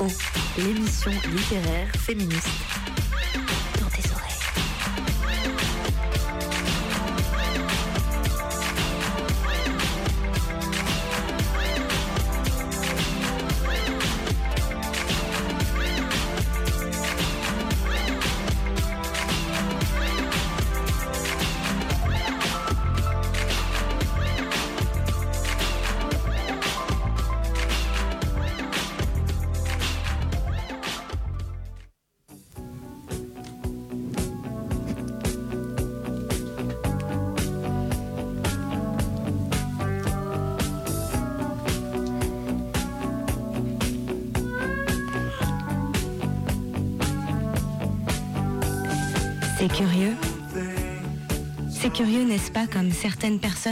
O. L'émission littéraire féministe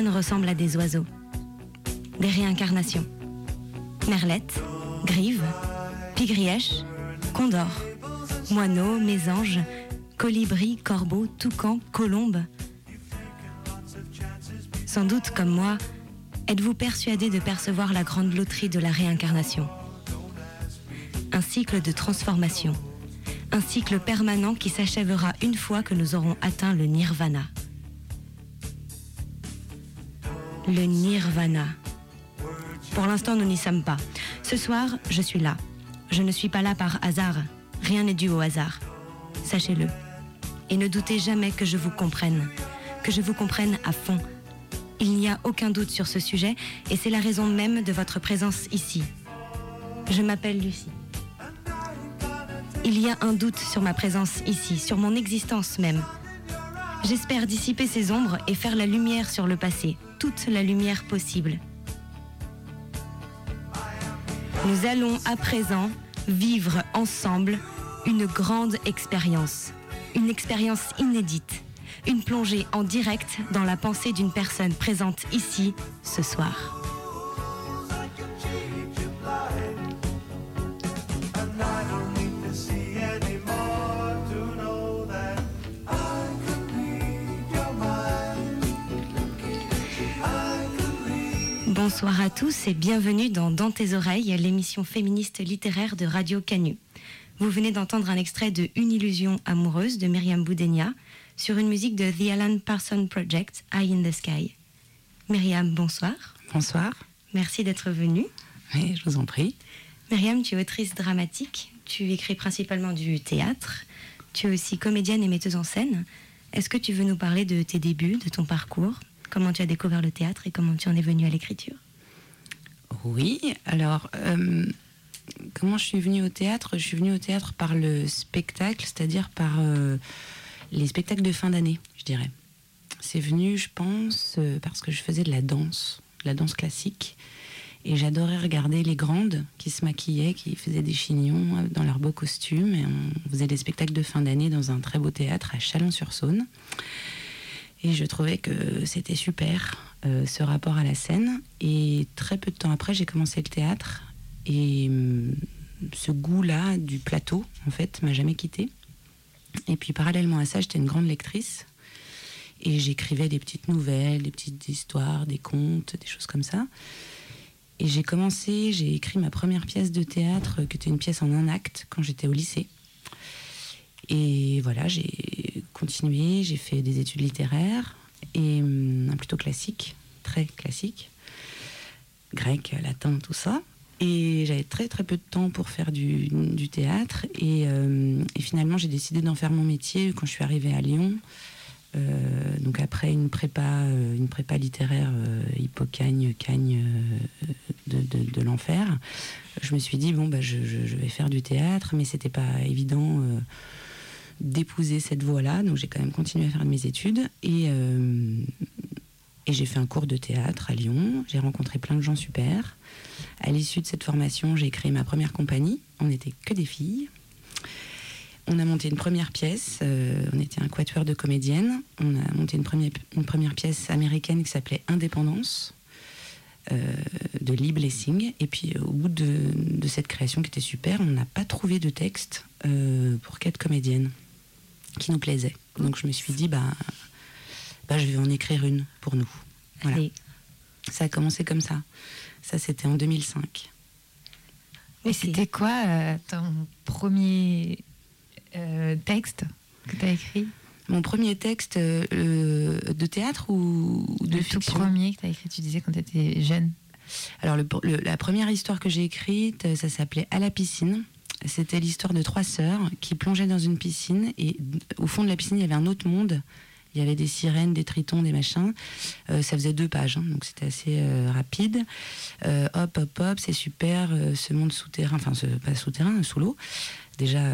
ressemblent à des oiseaux. Des réincarnations. Merlette, grive, pigrièche, condor, moineau, mésange, colibri, corbeau, toucan, colombe. Sans doute, comme moi, êtes-vous persuadé de percevoir la grande loterie de la réincarnation? Un cycle de transformation un cycle permanent qui s'achèvera une fois que nous aurons atteint le nirvana. Le nirvana. Pour l'instant, nous n'y sommes pas. Ce soir, je suis là. Je ne suis pas là par hasard. Rien n'est dû au hasard. Sachez-le. Et ne doutez jamais que je vous comprenne. Que je vous comprenne à fond. Il n'y a aucun doute sur ce sujet et c'est la raison même de votre présence ici. Je m'appelle Lucie. Il y a un doute sur ma présence ici, sur mon existence même. J'espère dissiper ces ombres et faire la lumière sur le passé, toute la lumière possible. Nous allons à présent vivre ensemble une grande expérience, une expérience inédite, une plongée en direct dans la pensée d'une personne présente ici ce soir. Bonsoir à tous et bienvenue dans Dans tes oreilles, l'émission féministe littéraire de Radio Canu. Vous venez d'entendre un extrait de Une illusion amoureuse de Myriam Boudenia sur une musique de The Alan Parsons Project, Eye in the Sky. Myriam, bonsoir. Bonsoir. Merci d'être venue. Oui, je vous en prie. Myriam, tu es autrice dramatique, tu écris principalement du théâtre, tu es aussi comédienne et metteuse en scène. Est-ce que tu veux nous parler de tes débuts, de ton parcours? Comment tu as découvert le théâtre et comment tu en es venue à l'écriture? Oui, alors, euh, comment je suis venue au théâtre? Je suis venue au théâtre par le spectacle, c'est-à-dire par euh, les spectacles de fin d'année, je dirais. C'est venu, je pense, euh, parce que je faisais de la danse, de la danse classique. Et j'adorais regarder les grandes qui se maquillaient, qui faisaient des chignons dans leurs beaux costumes. Et on faisait des spectacles de fin d'année dans un très beau théâtre à Chalon-sur-Saône. Et je trouvais que c'était super, euh, ce rapport à la scène. Et très peu de temps après, j'ai commencé le théâtre. Et hum, ce goût-là du plateau, en fait, m'a jamais quitté. Et puis parallèlement à ça, j'étais une grande lectrice. Et j'écrivais des petites nouvelles, des petites histoires, des contes, des choses comme ça. Et j'ai commencé, j'ai écrit ma première pièce de théâtre, qui était une pièce en un acte, quand j'étais au lycée. Et voilà, j'ai continué, j'ai fait des études littéraires, et hum, plutôt classique, très classique, grec, latin, tout ça. Et j'avais très très peu de temps pour faire du, théâtre. Et, euh, et finalement, j'ai décidé d'en faire mon métier quand je suis arrivée à Lyon. Euh, donc après une prépa, euh, une prépa littéraire euh, hippocagne, cagne de, l'enfer, je me suis dit bon bah je, je, vais faire du théâtre, mais c'était pas évident d'épouser cette voie-là, donc j'ai quand même continué à faire mes études et euh, et j'ai fait un cours de théâtre à Lyon. J'ai rencontré plein de gens super. À l'issue de cette formation, j'ai créé ma première compagnie. On n'était que des filles. On a monté une première pièce. euh, on était un quatuor de comédiennes. On a monté une première, une première pièce américaine qui s'appelait Indépendance euh, de Lee Blessing. Et puis, au bout de, de cette création qui était super, on n'a pas trouvé de texte pour quatre comédiennes qui nous plaisaient. Donc, je me suis dit, bah, bah, je vais en écrire une pour nous. Voilà. Allez, Ça a commencé comme ça. Ça, c'était en 2005. Et c'était quoi euh, ton premier euh, texte que tu as écrit? Mon premier texte euh, de théâtre ou, de le fiction? tout premier que tu as écrit, tu disais quand tu étais jeune Alors, le- le- la première histoire que j'ai écrite, ça s'appelait À la piscine. C'était l'histoire de trois sœurs qui plongeaient dans une piscine et au fond de la piscine, il y avait un autre monde. Il y avait des sirènes, des tritons, des machins. Euh, ça faisait deux pages, hein, donc c'était assez euh, rapide. Euh, hop, hop, hop, c'est super, ce monde souterrain, enfin, ce, pas souterrain, sous l'eau. Déjà,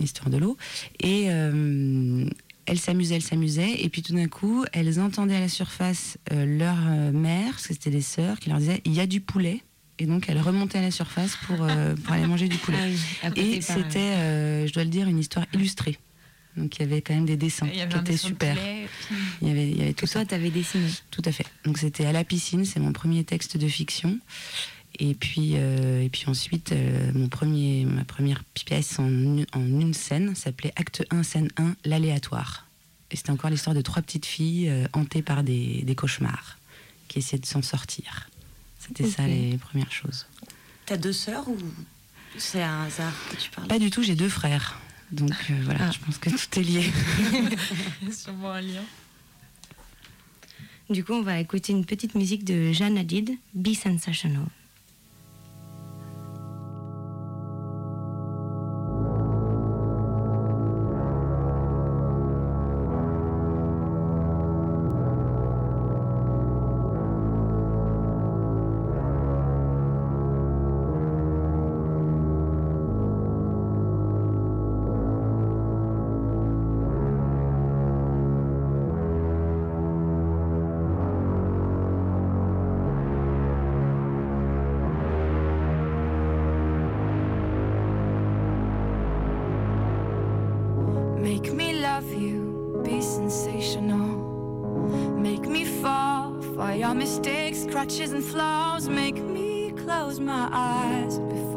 l'histoire de l'eau. Et elles s'amusaient, elles s'amusaient. Et puis tout d'un coup, elles entendaient à la surface leur mère, parce que c'était des sœurs, qui leur disaient il y a du poulet. Et donc elles remontaient à la surface pour, euh, pour aller manger du poulet. Et c'était, euh, je dois le dire, une histoire illustrée. Donc il y avait quand même des dessins qui étaient dessin super. poulet, Il y avait, il y avait tout Que ça. toi, t'avais dessiné. Tout à fait. Donc c'était à la piscine, c'est mon premier texte de fiction. Et puis, euh, et puis ensuite, mon premier, ma première pièce en, une- en une scène s'appelait Acte 1, scène 1, l'aléatoire. Et c'était encore l'histoire de trois petites filles hantées par des, des cauchemars qui essayaient de s'en sortir. C'était ça les premières choses. T'as deux sœurs ou c'est un hasard que tu parles Pas du tout, j'ai deux frères. Donc euh, voilà, Ah. je pense que tout est lié. sûrement un lien. Du coup, on va écouter une petite musique de Jeanne Hadid, Be Sensational. Love you, be sensational. Make me fall for your mistakes, crutches, and flaws. Make me close my eyes before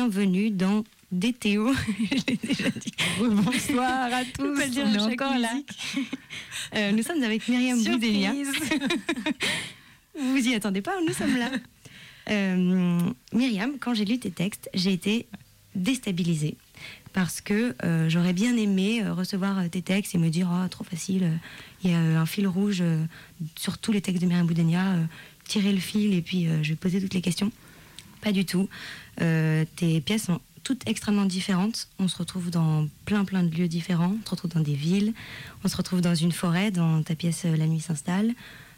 bienvenue dans DTO. Je l'ai déjà dit. Bonsoir à tous. dire on à est encore là. Euh, nous sommes avec Myriam Boudelia. Vous vous y attendez pas, nous sommes là. Euh, Myriam, quand j'ai lu tes textes, j'ai été déstabilisée. parce que euh, j'aurais bien aimé euh, recevoir tes textes et me dire oh trop facile, il y a un fil rouge sur tous les textes de Myriam Boudenia, euh, tirer le fil et puis je vais poser toutes les questions. Pas du tout. Euh, tes pièces sont toutes extrêmement différentes. On se retrouve dans plein plein de lieux différents. On se retrouve dans des villes. On se retrouve dans une forêt, dans ta pièce euh, La nuit s'installe,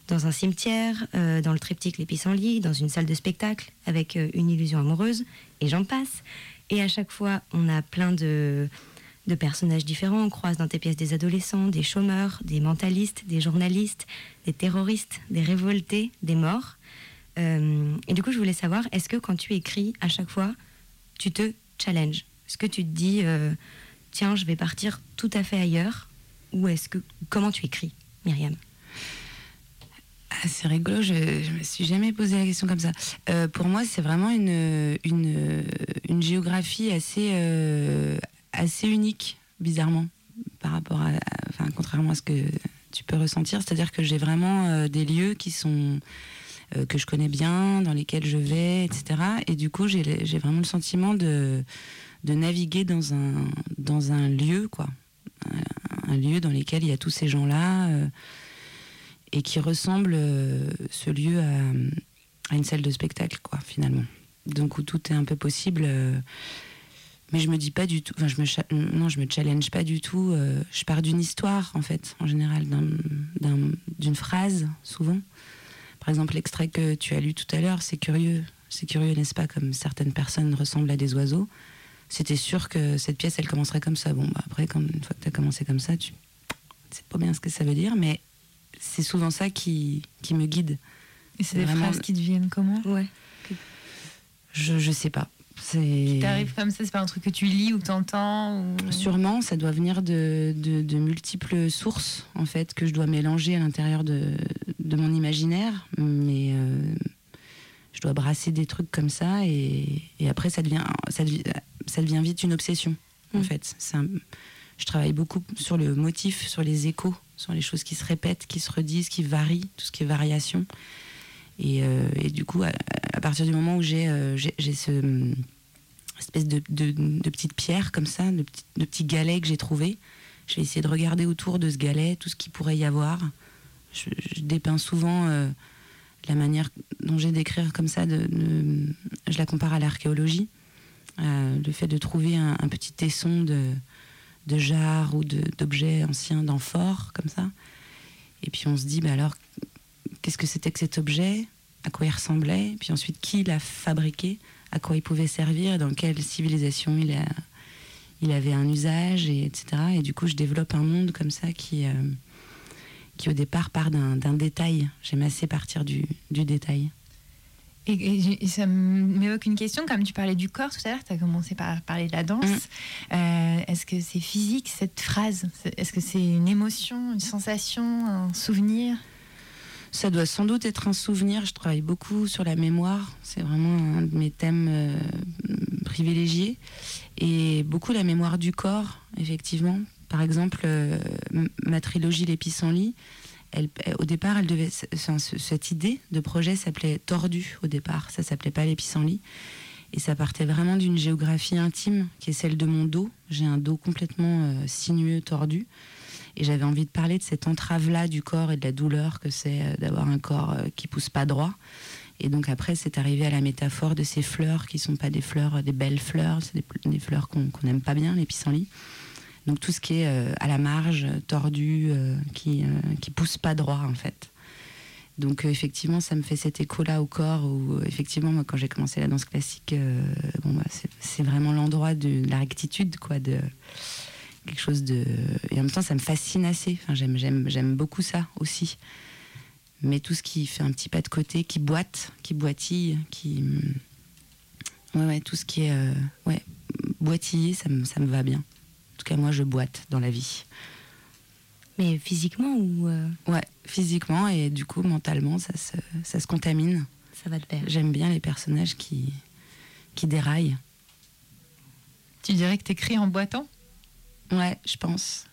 dans un cimetière, euh, dans le triptyque Les pissenlits, dans une salle de spectacle avec une illusion amoureuse, et j'en passe. Et à chaque fois, on a plein de personnages différents. On croise dans tes pièces des adolescents, des chômeurs, des mentalistes, des journalistes, des terroristes, des révoltés, des morts. Euh, et du coup, je voulais savoir, est-ce que quand tu écris, à chaque fois, tu te challenges Est-ce que tu te dis, euh, tiens, je vais partir tout à fait ailleurs Ou est-ce que comment tu écris, Myriam Ah, c'est rigolo, je, je me suis jamais posé la question comme ça. Euh, pour moi, c'est vraiment une, une, géographie assez, assez unique, bizarrement, par rapport enfin, contrairement à ce que tu peux ressentir. C'est-à-dire que j'ai vraiment des lieux qui sont euh, que je connais bien, dans lesquels je vais, etc. Et du coup, j'ai vraiment le sentiment de, naviguer dans un, lieu, quoi. Un, lieu dans lequel il y a tous ces gens-là. euh, et qui ressemble euh, ce lieu à, une salle de spectacle, quoi, finalement. Donc où tout est un peu possible. mais je me dis pas du tout, enfin me non, je me challenge pas du tout. je pars d'une histoire en fait, en général, d'un- d'un- d'une phrase souvent. Par exemple, l'extrait que tu as lu tout à l'heure, c'est curieux, c'est curieux, n'est-ce pas, comme certaines personnes ressemblent à des oiseaux. C'était sûr que cette pièce, elle commencerait comme ça. Bon, bah, après, quand, une fois que tu as commencé comme ça, tu sais pas bien ce que ça veut dire, mais c'est souvent ça qui, qui me guide. Et c'est des Vraiment- phrases qui deviennent comment? Ouais. Je, je sais pas. C'est T'arrives comme ça, c'est pas un truc que tu lis ou que t'entends ou... sûrement ça doit venir de, de, de multiples sources en fait que je dois mélanger à l'intérieur de, de mon imaginaire, mais euh, je dois brasser des trucs comme ça et, et après ça devient ça devient, ça devient vite une obsession en Mm. fait. Un- je travaille beaucoup sur le motif, sur les échos, sur les choses qui se répètent, qui se redisent, qui varient, tout ce qui est variation. Et, euh, et du coup, à, à partir du moment où j'ai euh, ce hum, espèce de, de, de petite pierre comme ça, de, petits- de petits galets que j'ai trouvé, je vais essayer de regarder autour de ce galet tout ce qu'il pourrait y avoir. Je, dépeins souvent euh, la manière dont j'ai d'écrire comme ça, je la compare à l'archéologie. Euh, le fait de trouver un, petit tesson de, de ou d'objets anciens d'amphores, comme ça. Et puis on se dit, bah alors, qu'est-ce que c'était que cet objet? À quoi il ressemblait? Puis ensuite, qui l'a fabriqué? À quoi il pouvait servir? Dans quelle civilisation il avait un usage, et, etc. Et du coup, je développe un monde comme ça qui, euh, qui au départ, part d'un détail. J'aime assez partir du, du détail. Et, et et ça m'évoque une question, comme tu parlais du corps tout à l'heure, tu as commencé par parler de la danse. Mm. Euh, Est-ce que c'est physique cette phrase? Est-ce que c'est une émotion, une sensation, un souvenir? Ça doit sans doute être un souvenir. Je travaille beaucoup sur la mémoire. C'est vraiment un de mes thèmes euh, privilégiés. Et beaucoup la mémoire du corps, effectivement. Par exemple, euh, ma trilogie Les pissenlits, elle, au départ, cette idée de projet s'appelait Tordu au départ. Ça s'appelait pas Les pissenlits. Et ça partait vraiment d'une géographie intime, qui est celle de mon dos. J'ai un dos complètement euh, sinueux, tordu. Et j'avais envie de parler de cette entrave-là du corps et de la douleur que c'est euh, d'avoir un corps euh, qui pousse pas droit. Et donc après, c'est arrivé à la métaphore de ces fleurs qui sont pas des fleurs, des belles fleurs, c'est des, fleurs qu'on qu'on n'aime pas bien, les pissenlits. Donc tout ce qui est euh, à la marge, euh, tordu, euh, qui, qui pousse pas droit en fait. Donc effectivement, ça me fait cet écho-là au corps où effectivement, moi, quand j'ai commencé la danse classique, bon, bah, c'est- vraiment l'endroit de la rectitude, quoi, de quelque chose de. Et en même temps, ça me fascine assez. Enfin, j'aime, beaucoup ça aussi. Mais tout ce qui fait un petit pas de côté, qui boite, qui boitille, qui. Ouais, tout ce qui est. ouais, boitiller, ça me, ça me va bien. En tout cas, moi, je boite dans la vie. Mais physiquement ou euh, Ouais, physiquement et du coup, mentalement, ça se, ça se contamine. ça va de pair J'aime bien les personnages qui, qui déraillent. Tu dirais que t'écris en boitant? Ouais, je pense.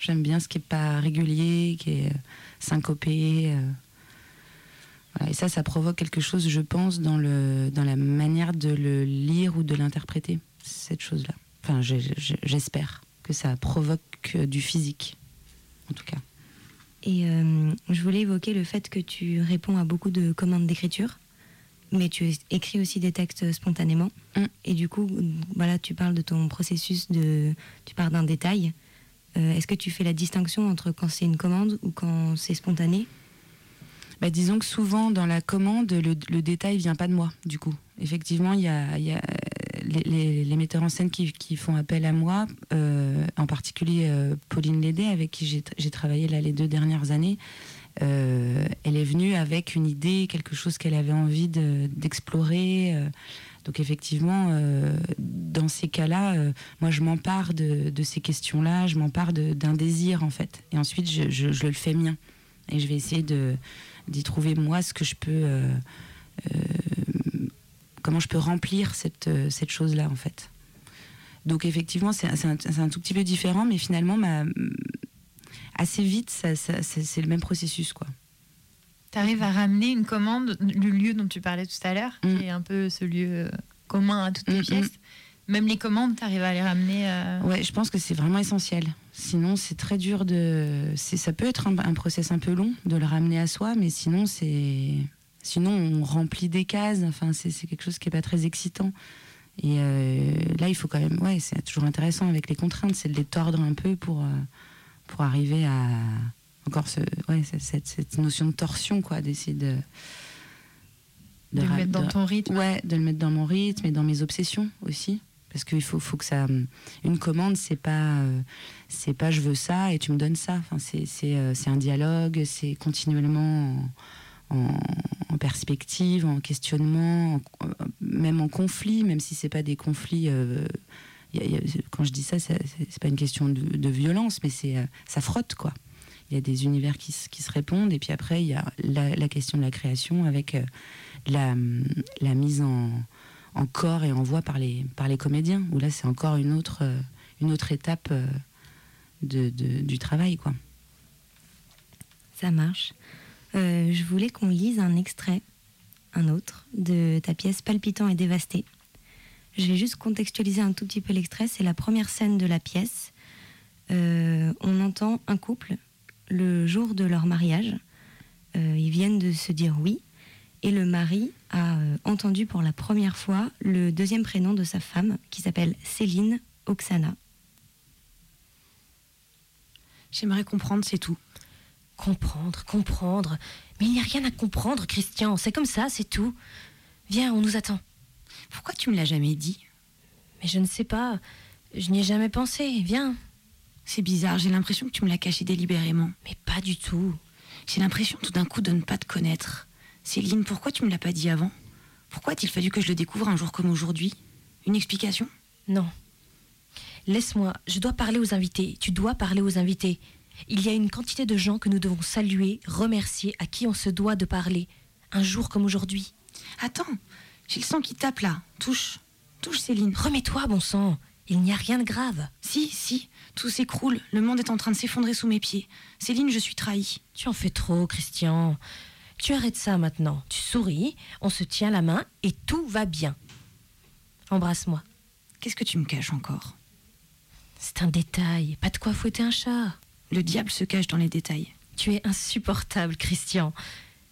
J'aime bien ce qui est pas régulier, qui est euh, syncopé. euh. Voilà, Et ça, ça provoque quelque chose, je pense, dans, le, dans la manière de le lire ou de l'interpréter, cette chose-là. Enfin, je- je- j'espère que ça provoque du physique, en tout cas. Et euh, je voulais évoquer le fait que tu réponds à beaucoup de commandes d'écriture, mais tu écris aussi des textes spontanément. Mm. Et du coup, voilà, tu parles de ton processus de, tu pars d'un détail. Euh, Est-ce que tu fais la distinction entre quand c'est une commande ou quand c'est spontané? Bah, disons que souvent dans la commande, le, le détail vient pas de moi, du coup. Effectivement, il y a, y a, les, metteurs en scène qui, font appel à moi, euh, en particulier euh, Pauline Lédé, avec qui j'ai travaillé là les deux dernières années. Euh, elle est venue avec une idée, quelque chose qu'elle avait envie de- d'explorer. donc effectivement, dans ces cas-là, moi je m'empare de, ces questions-là, je m'empare d'un désir en fait. Et ensuite, je, je- le fais mien. Et je vais essayer d'y trouver moi ce que je peux comment je peux remplir cette, euh, cette chose là en fait donc effectivement c'est un, tout petit peu différent mais finalement ma, assez vite ça- ça- c'est le même processus quoi Tu arrives à ramener une commande, le lieu dont tu parlais tout à l'heure, Mm. qui est un peu ce lieu euh, commun à toutes tes Mm, pièces. Même les commandes, tu arrives à les ramener. euh, ouais je pense que c'est vraiment essentiel sinon c'est très dur de ça peut être un, un process un peu long de le ramener à soi mais sinon c'est sinon on remplit des cases enfin c'est quelque chose qui est pas très excitant Et euh, là, il faut quand même, ouais, c'est toujours intéressant avec les contraintes, c'est de les tordre un peu pour, euh, pour arriver à encore ce, ouais, cette, cette- notion de torsion, quoi, d'essayer de. de le mettre dans ton rythme. Ouais, de le mettre dans mon rythme et dans mes obsessions aussi. Parce qu'il faut, faut que ça. Une commande, c'est pas, euh, c'est pas je veux ça et tu me donnes ça. Enfin, c'est, un dialogue, c'est continuellement en, en- perspective, en questionnement, en- en- même en conflit, même si c'est pas des conflits. euh, quand je dis ça, c'est, pas une question de, violence, mais c'est, euh, ça frotte quoi. Il y a des univers qui, se- répondent et puis après il y a la, question de la création avec euh, la, mise en, corps et en voix par les, comédiens, où là c'est encore une autre, euh, étape euh, du travail. Quoi. Ça marche. Euh, je voulais qu'on lise un extrait, un autre, de ta pièce Palpitant et dévasté. Je vais juste contextualiser un tout petit peu l'extrait. C'est la première scène de la pièce. Euh, on entend un couple le jour de leur mariage. Euh, ils viennent de se dire oui. Et le mari a entendu pour la première fois le deuxième prénom de sa femme, qui s'appelle Céline Oksana. J'aimerais comprendre, c'est tout. Comprendre, comprendre. Mais il n'y a rien à comprendre, Christian. C'est comme ça, c'est tout. Viens, on nous attend. Pourquoi tu me l'as jamais dit? Mais je ne sais pas. Je n'y ai jamais pensé. Viens. C'est bizarre, j'ai l'impression que tu me l'as caché délibérément. Mais pas du tout. J'ai l'impression tout d'un coup de ne pas te connaître. Céline, pourquoi tu me l'as pas dit avant? Pourquoi a-t-il fallu que je le découvre un jour comme aujourd'hui? Une explication? Non. Laisse-moi. Je dois parler aux invités. Tu dois parler aux invités. Il y a une quantité de gens que nous devons saluer, remercier, à qui on se doit de parler. Un jour comme aujourd'hui. Attends, j'ai le sang qui tape là. Touche. Touche, Céline. Remets-toi, bon sang. Il n'y a rien de grave. Si, si, tout s'écroule. Le monde est en train de s'effondrer sous mes pieds. Céline, je suis trahie. Tu en fais trop, Christian. Tu arrêtes ça maintenant. Tu souris, on se tient la main et tout va bien. Embrasse-moi. Qu'est-ce que tu me caches encore? C'est un détail, pas de quoi fouetter un chat. Le diable se cache dans les détails. Tu es insupportable, Christian.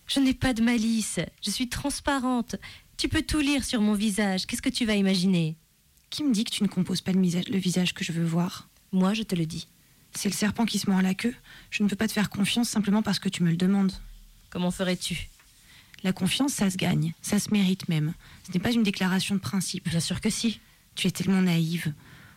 Je n'ai pas de malice, je suis transparente. Tu peux tout lire sur mon visage. Qu'est-ce que tu vas imaginer? Qui me dit que tu ne composes pas le, visage que je veux voir? Moi, je te le dis. C'est le serpent qui se mord la queue. Je ne peux pas te faire confiance simplement parce que tu me le demandes. Comment ferais-tu? La confiance, ça se gagne. Ça se mérite même. Ce n'est pas une déclaration de principe. Bien sûr que si. Tu es tellement naïve.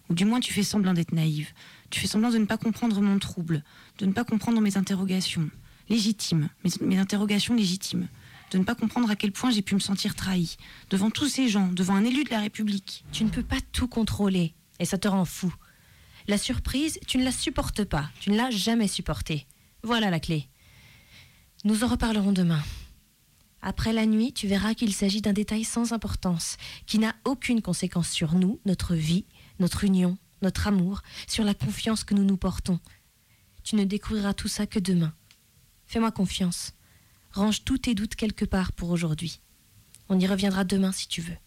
Ou du moins, tu fais semblant d'être naïve. Tu fais semblant de ne pas comprendre mon trouble, de ne pas comprendre mes interrogations. Légitimes, mes, mes interrogations légitimes. De ne pas comprendre à quel point j'ai pu me sentir trahie. Devant tous ces gens, devant un élu de la République. Tu ne peux pas tout contrôler, et ça te rend fou. La surprise, tu ne la supportes pas. Tu ne l'as jamais supportée. Voilà la clé. Nous en reparlerons demain. Après la nuit, tu verras qu'il s'agit d'un détail sans importance, qui n'a aucune conséquence sur nous, notre vie, notre union, notre amour, sur la confiance que nous nous portons. Tu ne découvriras tout ça que demain. Fais-moi confiance. Range tous tes doutes quelque part pour aujourd'hui. On y reviendra demain si tu veux.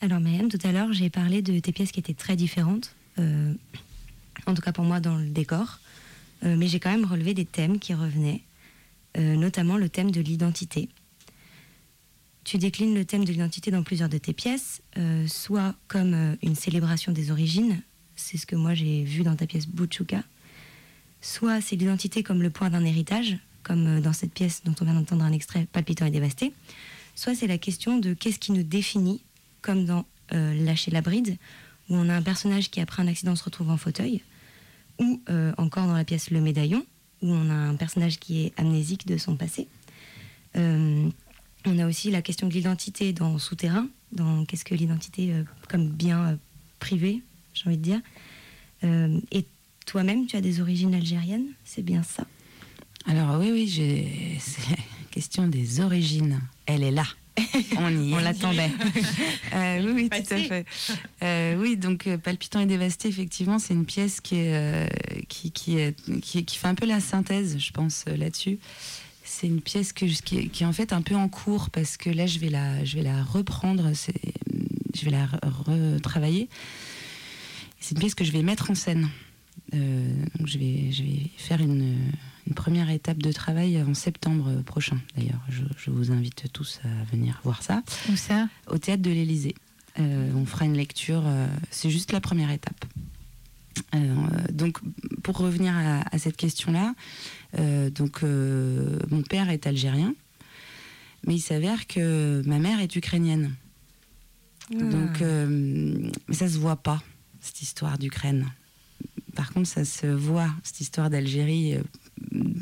Alors Marianne, tout à l'heure, j'ai parlé de tes pièces qui étaient très différentes, euh, en tout cas pour moi dans le décor, Euh, mais j'ai quand même relevé des thèmes qui revenaient, euh, notamment le thème de l'identité. Tu déclines le thème de l'identité dans plusieurs de tes pièces, euh, soit comme euh, une célébration des origines, c'est ce que moi j'ai vu dans ta pièce Buchuka, soit c'est l'identité comme le point d'un héritage, comme euh, dans cette pièce dont on vient d'entendre un extrait palpitant et dévasté, soit c'est la question de qu'est-ce qui nous définit, comme dans Lâcher la bride, où on a un personnage qui après un accident se retrouve en fauteuil, ou encore dans la pièce Le Médaillon, où on a un personnage qui est amnésique de son passé. On a aussi la question de l'identité dans Souterrain, dans qu'est-ce que l'identité euh, comme bien euh, privé, j'ai envie de dire. Euh, et toi-même, tu as des origines algériennes, c'est bien ça? Alors oui, oui, c'est la question des origines. Elle est là. On y. On l'attendait. Oui, oui, tout à fait. Oui, donc Palpitant et dévasté, effectivement, c'est une pièce qui, est, qui, qui, est- qui, qui fait un peu la synthèse, je pense, là-dessus. C'est une pièce que, je- qui, est, qui est en fait un peu en cours parce que là, je vais la, je vais la reprendre, je vais la re- retravailler. C'est une pièce que je vais mettre en scène. Euh, donc je vais, je vais faire une, une première étape de travail en septembre prochain, d'ailleurs. Je, je vous invite tous à venir voir ça Où ça? Au théâtre de l'Élysée. Euh, on fera une lecture, euh, c'est juste la première étape. Euh, donc, pour revenir à, à cette question-là, euh, donc euh, mon père est algérien, mais il s'avère que ma mère est ukrainienne. Donc, euh, mais ça se voit pas cette histoire d'Ukraine. Par contre, ça se voit cette histoire d'Algérie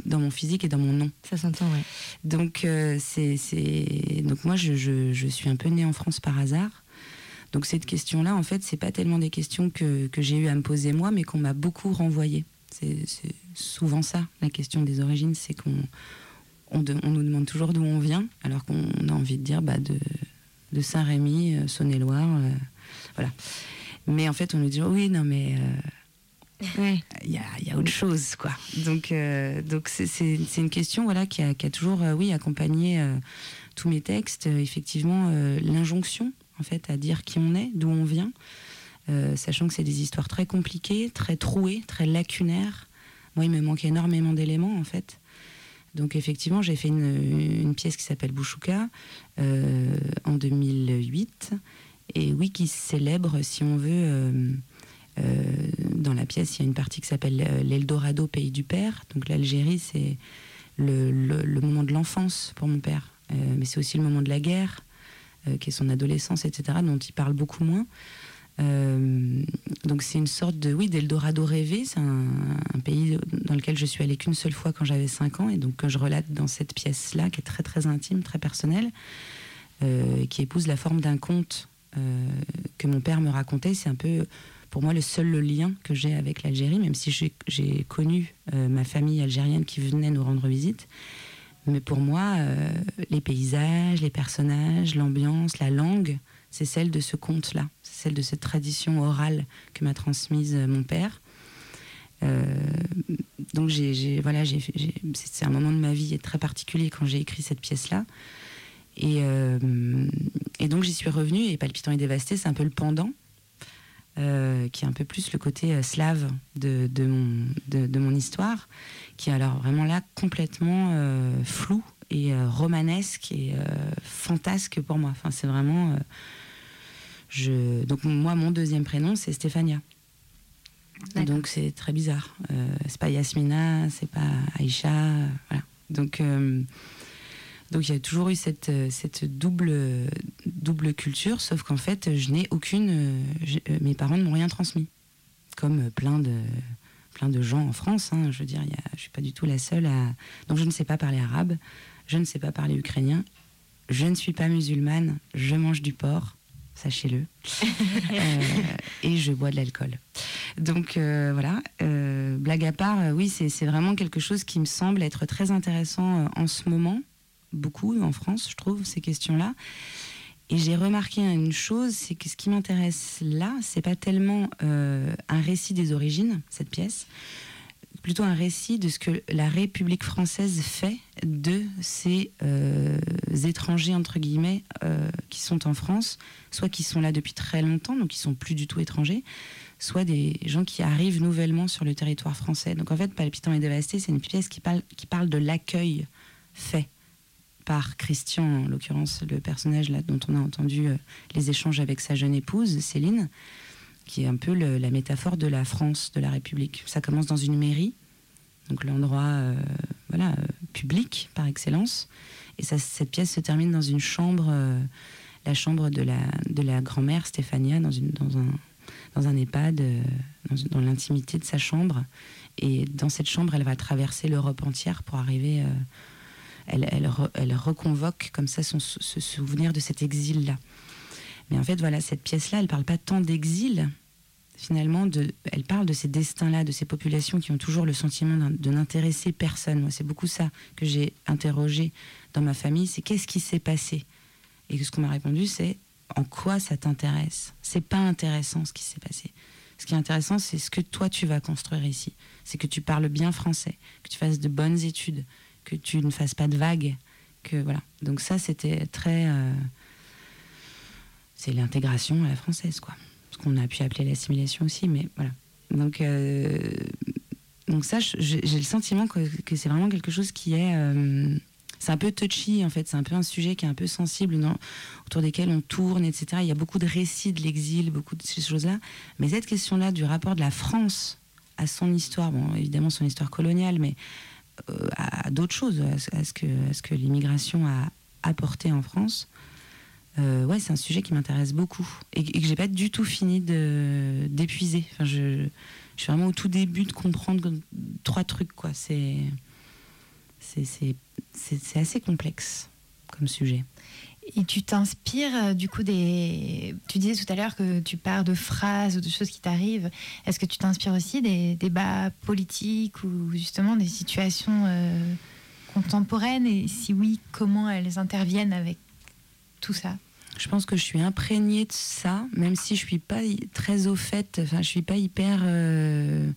dans mon physique et dans mon nom. Ça s'entend, ouais. Donc, euh, c'est, c'est- donc moi, je, je- je suis un peu née en France par hasard. Donc cette question-là, en fait, c'est pas tellement des questions que, que j'ai eu à me poser moi, mais qu'on m'a beaucoup renvoyées. C'est, souvent ça, la question des origines, c'est qu'on on, nous demande toujours d'où on vient, alors qu'on a envie de dire bah, de, de Saint-Rémy, euh, Saône-et-Loire, euh, voilà. Mais en fait, on nous dit oui, non, mais euh, Ouais. il y a, il y a autre chose, quoi. Donc, euh, donc c'est, une question, voilà, qui a, qui a toujours, oui, accompagné tous mes textes. Effectivement, l'injonction, en fait, à dire qui on est, d'où on vient, euh, sachant que c'est des histoires très compliquées, très trouées, très lacunaires. Moi, il me manque énormément d'éléments, en fait. Donc, effectivement, j'ai fait une, pièce qui s'appelle Bouchouka euh, en 2008, et oui, qui célèbre, si on veut. euh, dans la pièce, il y a une partie qui s'appelle euh, l'Eldorado, pays du père. Donc l'Algérie, c'est le, moment de l'enfance pour mon père. Mais c'est aussi le moment de la guerre, qui est son adolescence, etc., dont il parle beaucoup moins. Euh, donc c'est une sorte de, oui, d'Eldorado rêvé. C'est un, pays dans lequel je suis allée qu'une seule fois quand j'avais 5 ans, et donc que je relate dans cette pièce-là, qui est très très intime, très personnelle, euh, qui épouse la forme d'un conte euh, que mon père me racontait. C'est un peu pour moi le seul lien que j'ai avec l'Algérie, même si j'ai- connu euh, ma famille algérienne qui venait nous rendre visite. Mais pour moi, euh, les paysages, les personnages, l'ambiance, la langue, c'est celle de ce conte-là, c'est celle de cette tradition orale que m'a transmise euh, mon père. Euh, donc j'ai, voilà, c'est un moment de ma vie très particulier quand j'ai écrit cette pièce-là. Et, et donc j'y suis revenue et Palpitant et dévasté, c'est un peu le pendant, euh, qui est un peu plus le côté euh, slave de, de mon, de, de mon histoire, qui est alors vraiment là complètement euh, flou et romanesque et fantasque pour moi. Enfin, c'est vraiment. je... Donc moi, mon deuxième prénom, c'est Stéphania. Donc c'est très bizarre. C'est pas Yasmina, c'est pas Aïcha, voilà. Donc donc il y a toujours eu cette, euh, cette double, double culture, sauf qu'en fait, je n'ai aucune. euh, euh, mes parents ne m'ont rien transmis. Comme plein de, plein de gens en France. hein. je veux dire, il y a- je ne suis pas du tout la seule à. Donc je ne sais pas parler arabe, je ne sais pas parler ukrainien, je ne suis pas musulmane, je mange du porc, sachez-le. Euh, et je bois de l'alcool. Donc euh, voilà, euh, blague à part, oui, c'est vraiment quelque chose qui me semble être très intéressant en ce moment, beaucoup en France, je trouve, ces questions-là. Et j'ai remarqué une chose, c'est que ce qui m'intéresse là, c'est pas tellement euh, un récit des origines, cette pièce, plutôt un récit de ce que la République française fait de ces euh, étrangers, entre guillemets, euh, qui sont en France, soit qui sont là depuis très longtemps, donc qui sont plus du tout étrangers, soit des gens qui arrivent nouvellement sur le territoire français. Donc en fait, Palpitant et dévasté, c'est une pièce qui parle, qui parle de l'accueil fait par Christian, en l'occurrence le personnage là dont on a entendu euh, les échanges avec sa jeune épouse, Céline, qui est un peu la métaphore de la France, de la République. Ça commence dans une mairie, donc l'endroit euh, voilà, euh, public par excellence, et cette pièce se termine dans une chambre, la chambre de la, de la grand-mère Stéphania, dans, une, dans, un, dans un EHPAD, dans l'intimité de sa chambre. Et dans cette chambre, elle va traverser l'Europe entière pour arriver. Elle, elle, re- elle reconvoque comme ça son, ce souvenir de cet exil-là. Mais en fait, voilà, cette pièce-là, elle parle pas tant d'exil, finalement, elle parle de ces destins-là, de ces populations qui ont toujours le sentiment de n'intéresser personne. Moi, c'est beaucoup ça que j'ai interrogé dans ma famille, c'est qu'est-ce qui s'est passé? Et ce qu'on m'a répondu, c'est en quoi ça t'intéresse? C'est pas intéressant ce qui s'est passé. Ce qui est intéressant, c'est ce que toi tu vas construire ici. C'est que tu parles bien français, que tu fasses de bonnes études, que tu ne fasses pas de vagues, que voilà. Donc ça, c'était très, euh, c'est l'intégration à la française, quoi. Ce qu'on a pu appeler l'assimilation aussi, mais voilà. Donc, euh, donc ça, j'ai le sentiment que, c'est vraiment quelque chose qui est, euh, c'est un peu touchy en fait. C'est un peu un sujet qui est un peu sensible, dans- autour desquels on tourne, etc. Il y a beaucoup de récits de l'exil, beaucoup de ces choses-là. Mais cette question-là du rapport de la France à son histoire, bon, évidemment son histoire coloniale, mais à, à d'autres choses, à, ce- que, à ce que l'immigration a apporté en France. Euh, ouais, c'est un sujet qui m'intéresse beaucoup et, et que j'ai pas du tout fini de d'épuiser. Enfin, je, suis vraiment au tout début de comprendre trois trucs, quoi. C'est c'est assez complexe comme sujet. Et tu t'inspires euh, du coup des. Tu disais tout à l'heure que tu pars de phrases ou de choses qui t'arrivent. Est-ce que tu t'inspires aussi des débats politiques ou justement des situations euh, contemporaines? Et si oui, comment elles interviennent avec tout ça? Je pense que je suis imprégnée de ça, même si je suis pas très au fait. Enfin, je suis pas hyper euh,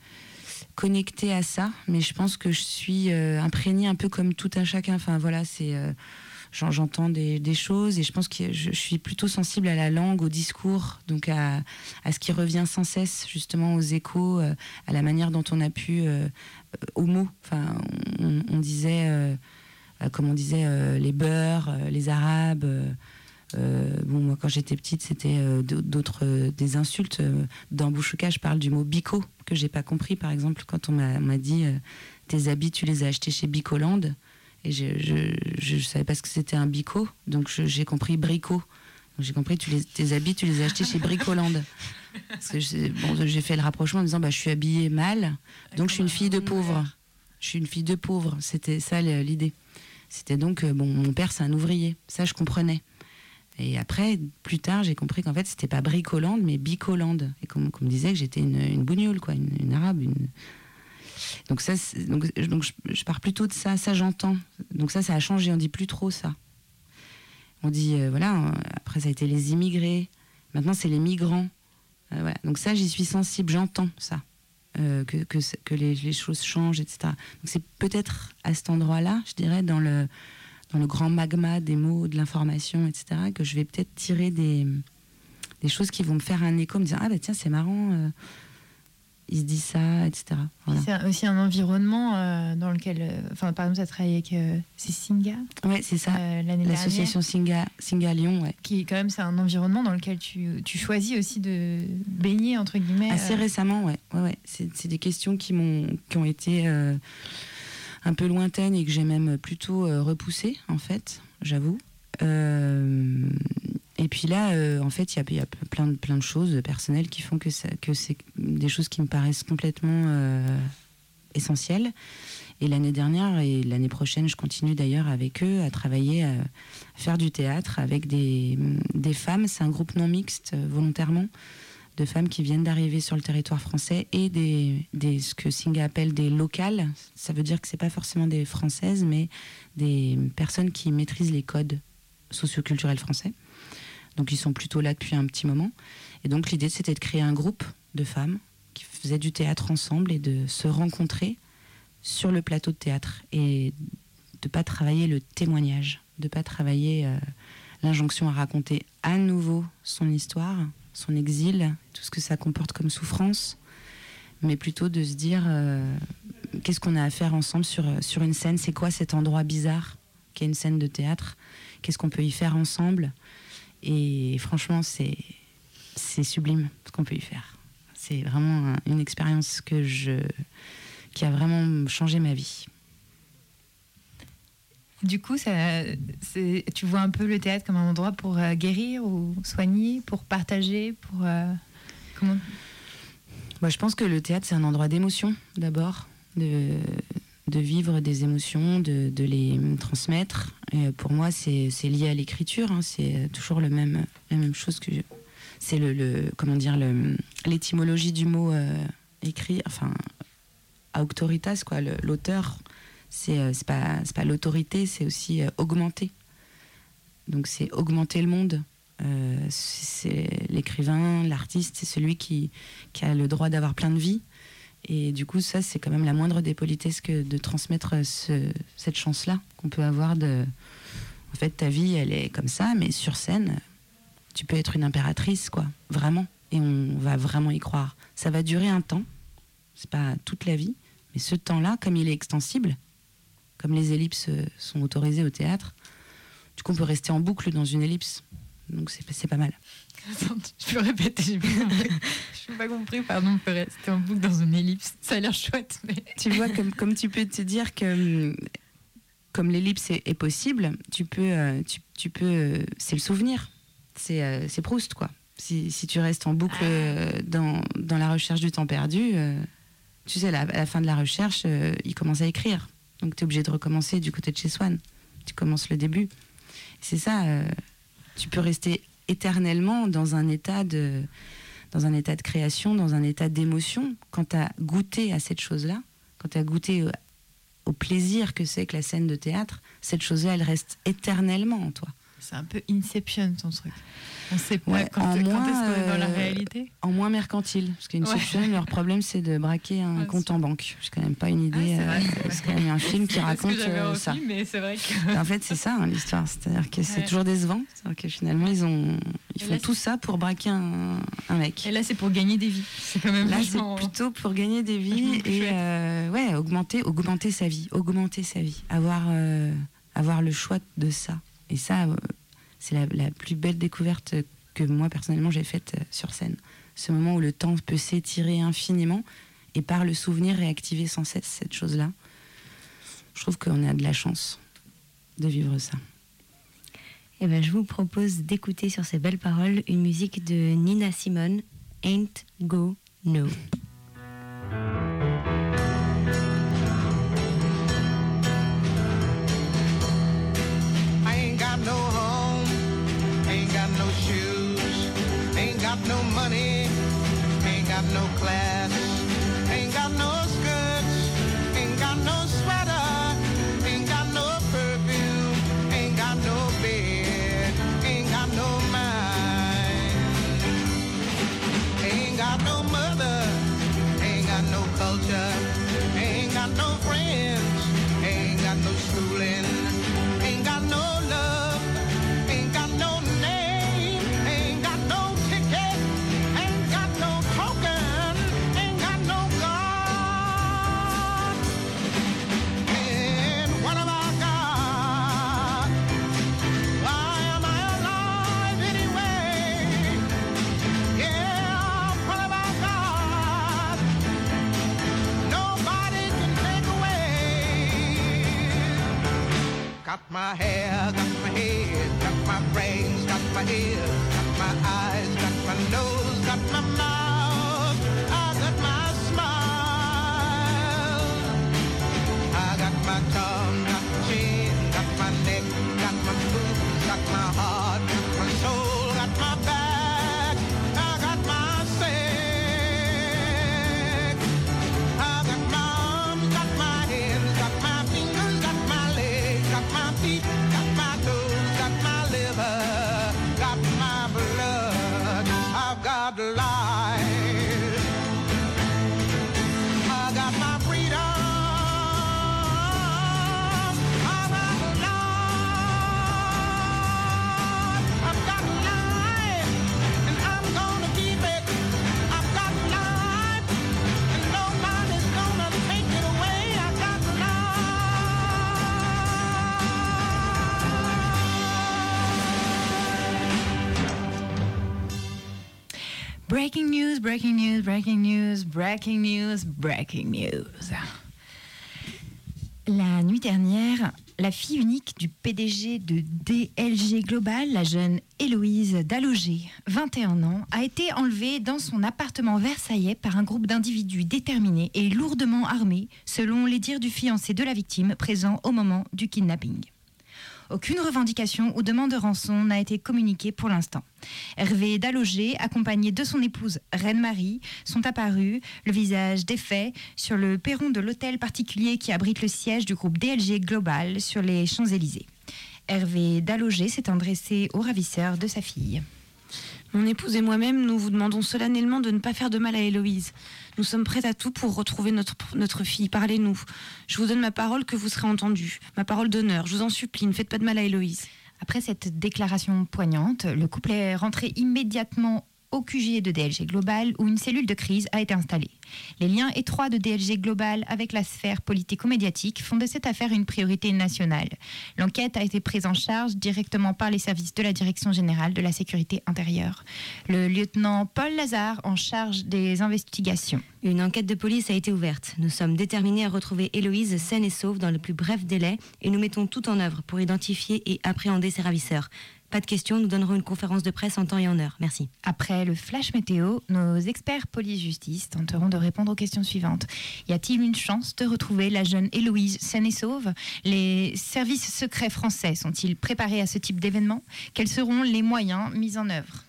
connectée à ça, mais je pense que je suis imprégnée un peu comme tout un chacun. Enfin voilà, c'est j'entends des, choses et je pense que je, suis plutôt sensible à la langue, au discours, donc à, ce qui revient sans cesse justement aux échos, euh, à la manière dont on a pu euh, euh, aux mots. Enfin, on, disait, comme on disait, les beurs, les arabes. bon, moi, quand j'étais petite, c'était d'autres des insultes. Dans Bouchouka, je parle du mot bico que j'ai pas compris. Par exemple, quand on m'a dit tes habits, tu les as achetés chez Bicoland, et je je savais pas ce que c'était un bico, donc j'ai compris bricot. J'ai compris tu les, tes habits, tu les as achetés chez Bricoland. J'ai- fait le rapprochement en disant bah je suis habillée mal, donc je suis une fille de pauvre. Je suis une fille de pauvre. C'était ça l'idée. C'était donc euh, bon, mon père c'est un ouvrier. Ça je comprenais. Et après, plus tard, j'ai compris qu'en fait, c'était pas Bricoland, mais Bicoland. Et qu'on me disait que j'étais une, une bougnoule, quoi, une, une arabe. Une... Donc, ça, donc, je- pars plutôt de ça, ça j'entends. Donc, ça, ça a changé, on dit plus trop ça. On dit, euh, voilà, euh, après, ça a été les immigrés. Maintenant, c'est les migrants. Euh. Donc, ça, j'y suis sensible, j'entends ça. Que, que, les, choses changent, etc. Donc, c'est peut-être à cet endroit-là, je dirais, dans le dans le grand magma des mots, de l'information, etc., que je vais peut-être tirer des, des choses qui vont me faire un écho, me dire Ah, bah tiens, c'est marrant, il se dit ça, etc. Voilà. C'est aussi un environnement euh, dans lequel. euh, Enfin, par exemple, tu as travaillé avec euh, c'est Singa Ouais, c'est ça. euh. L'association Singa, Singa Lyon, ouais. Qui, quand même, c'est un environnement dans lequel tu, tu choisis aussi de baigner, entre guillemets. Assez récemment, ouais. ouais, ouais. C'est, des questions qui, m'ont, qui ont été un peu lointaines et que j'ai même plutôt repoussées, en fait, j'avoue. Euh, et puis là, euh, en fait, il y a, plein, de, choses personnelles qui font que, c'est des choses qui me paraissent complètement euh, essentielles. Et l'année dernière et l'année prochaine, je continue d'ailleurs avec eux à travailler, à, à faire du théâtre avec des, femmes. C'est un groupe non mixte, euh, volontairement, de femmes qui viennent d'arriver sur le territoire français et des, ce que Singa appelle des locales. Ça veut dire que c'est pas forcément des françaises, mais des personnes qui maîtrisent les codes socioculturels français. Donc ils sont plutôt là depuis un petit moment. Et donc l'idée c'était de créer un groupe de femmes qui faisaient du théâtre ensemble et de se rencontrer sur le plateau de théâtre et de pas travailler le témoignage, de pas travailler euh, l'injonction à raconter à nouveau son histoire, son exil, tout ce que ça comporte comme souffrance, mais plutôt de se dire euh, qu'est-ce qu'on a à faire ensemble sur, sur une scène, c'est quoi cet endroit bizarre qui est une scène de théâtre, qu'est-ce qu'on peut y faire ensemble, et franchement c'est c'est sublime ce qu'on peut y faire. C'est vraiment un- une expérience que je qui a vraiment changé ma vie. Du coup, ça, c'est- tu vois un peu le théâtre comme un endroit pour euh, guérir ou soigner, pour partager, pour euh, comment? Moi, je pense que le théâtre, c'est un endroit d'émotion, d'abord, de, de vivre des émotions, de, les transmettre. Et pour moi, c'est lié à l'écriture. hein, c'est toujours le même, la même chose que. C'est le, comment dire l'étymologie du mot euh, écrit, enfin auctoritas quoi. L'auteur, c'est euh, c'est pas pas l'autorité, c'est aussi euh, augmenter. Donc c'est augmenter le monde. Euh, c'est l'écrivain, l'artiste, c'est celui qui, qui a le droit d'avoir plein de vie. Et du coup, ça, c'est quand même la moindre des politesses que de transmettre ce- cette chance-là qu'on peut avoir de. En fait, ta vie, elle est comme ça, mais sur scène, tu peux être une impératrice, quoi. Vraiment. Et on va vraiment y croire. Ça va durer un temps. C'est pas toute la vie. Mais ce temps-là, comme il est extensible, comme les ellipses euh, sont autorisées au théâtre, du coup, on peut rester en boucle dans une ellipse. Donc, c'est pas mal. Attends, je peux répéter, j'ai pas compris. J'ai pas compris, pardon, on peut rester en boucle dans une ellipse. Ça a l'air chouette, mais. tu vois, comme, comme tu peux te dire que comme l'ellipse est, est possible, tu peux, euh, tu, tu peux, euh, c'est le souvenir, c'est euh, c'est Proust quoi. Si, si tu restes en boucle euh, dans, dans la recherche du temps perdu, tu sais, à la, à la fin de la recherche, il commence à écrire. Donc tu es obligé de recommencer du côté de chez Swann. Tu commences le début. C'est ça, euh, tu peux rester éternellement dans un état de, dans un état de création, dans un état d'émotion, quand tu as goûté à cette chose-là, quand tu as goûté au, au plaisir que c'est que la scène de théâtre, cette chose-là, elle reste éternellement en toi. C'est un peu Inception, ton truc. On sait pas Ouais, quand, en quand moins, est-ce qu'on est dans la euh, réalité. En moins mercantile, parce qu'une Ouais. leur problème, c'est de braquer un Ouais, compte en banque. C'est quand même pas une idée. Ouais, c'est euh, quand même un film qui raconte que euh, ça. mais c'est vrai que. En fait, c'est ça hein, l'histoire. C'est-à-dire que c'est Ouais. toujours décevant. C'est-à-dire que finalement, ils, ont, ils Et font là, tout ça pour braquer un, un mec. Et là, c'est pour gagner des vies. C'est quand même Là, c'est plutôt pour gagner des vies et euh, ouais, augmenter, augmenter sa vie, augmenter sa vie, avoir, euh, avoir le choix de ça. Et ça, euh, c'est la, plus belle découverte que moi personnellement j'ai faite euh, sur scène. Ce moment où le temps peut s'étirer infiniment et par le souvenir réactiver sans cesse cette chose-là. Je trouve qu'on a de la chance de vivre ça. Eh ben, je vous propose d'écouter sur ces belles paroles une musique de Nina Simone, Ain't Go No. My hair, got my head, got my brains, got my ears, got my eyes, got my nose, Breaking news, breaking news, breaking news, breaking news. La nuit dernière, la fille unique du PDG de DLG Global, la jeune Héloïse Dalloger, 21 ans, a été enlevée dans son appartement versaillais par un groupe d'individus déterminés et lourdement armés, selon les dires du fiancé de la victime présent au moment du kidnapping. Aucune revendication ou demande de rançon n'a été communiquée pour l'instant. Hervé Dalloger, accompagné de son épouse Reine-Marie, sont apparus, le visage défait, sur le perron de l'hôtel particulier qui abrite le siège du groupe DLG Global sur les Champs-Élysées. Hervé Dalloger s'est adressé au ravisseur de sa fille. Mon épouse et moi-même, nous vous demandons solennellement de ne pas faire de mal à Héloïse. Nous sommes prêts à tout pour retrouver notre, notre fille. Parlez-nous. Je vous donne ma parole que vous serez entendu. Ma parole d'honneur. Je vous en supplie, ne faites pas de mal à Héloïse. Après cette déclaration poignante, le couple est rentré immédiatement au QG de DLG Global où une cellule de crise a été installée. Les liens étroits de DLG Global avec la sphère politico-médiatique font de cette affaire une priorité nationale. L'enquête a été prise en charge directement par les services de la Direction générale de la sécurité intérieure. Le lieutenant Paul Lazare en charge des investigations. Une enquête de police a été ouverte. Nous sommes déterminés à retrouver Héloïse saine et sauve dans le plus bref délai et nous mettons tout en œuvre pour identifier et appréhender ses ravisseurs. Pas de questions, nous donnerons une conférence de presse en temps et en heure. Merci. Après le flash météo, nos experts police-justice tenteront de répondre aux questions suivantes. Y a-t-il une chance de retrouver la jeune Héloïse saine et sauve Les services secrets français sont-ils préparés à ce type d'événement? Quels seront les moyens mis en œuvre?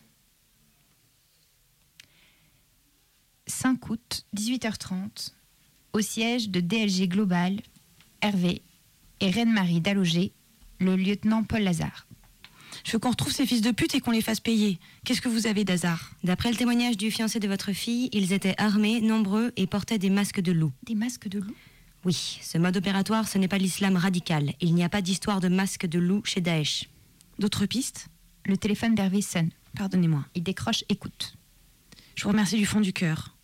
5 août, 18h30, au siège de DLG Global, Hervé et Reine-Marie Dalloger, le lieutenant Paul Lazare. Je veux qu'on retrouve ces fils de pute et qu'on les fasse payer. Qu'est-ce que vous avez d'hasard D'après le témoignage du fiancé de votre fille, ils étaient armés, nombreux et portaient des masques de loup. Des masques de loup? Oui, ce mode opératoire, ce n'est pas l'islam radical. Il n'y a pas d'histoire de masque de loup chez Daesh. D'autres pistes? Le téléphone d'Hervé sonne. Pardonnez-moi. Il décroche, écoute. Je vous remercie du fond du cœur.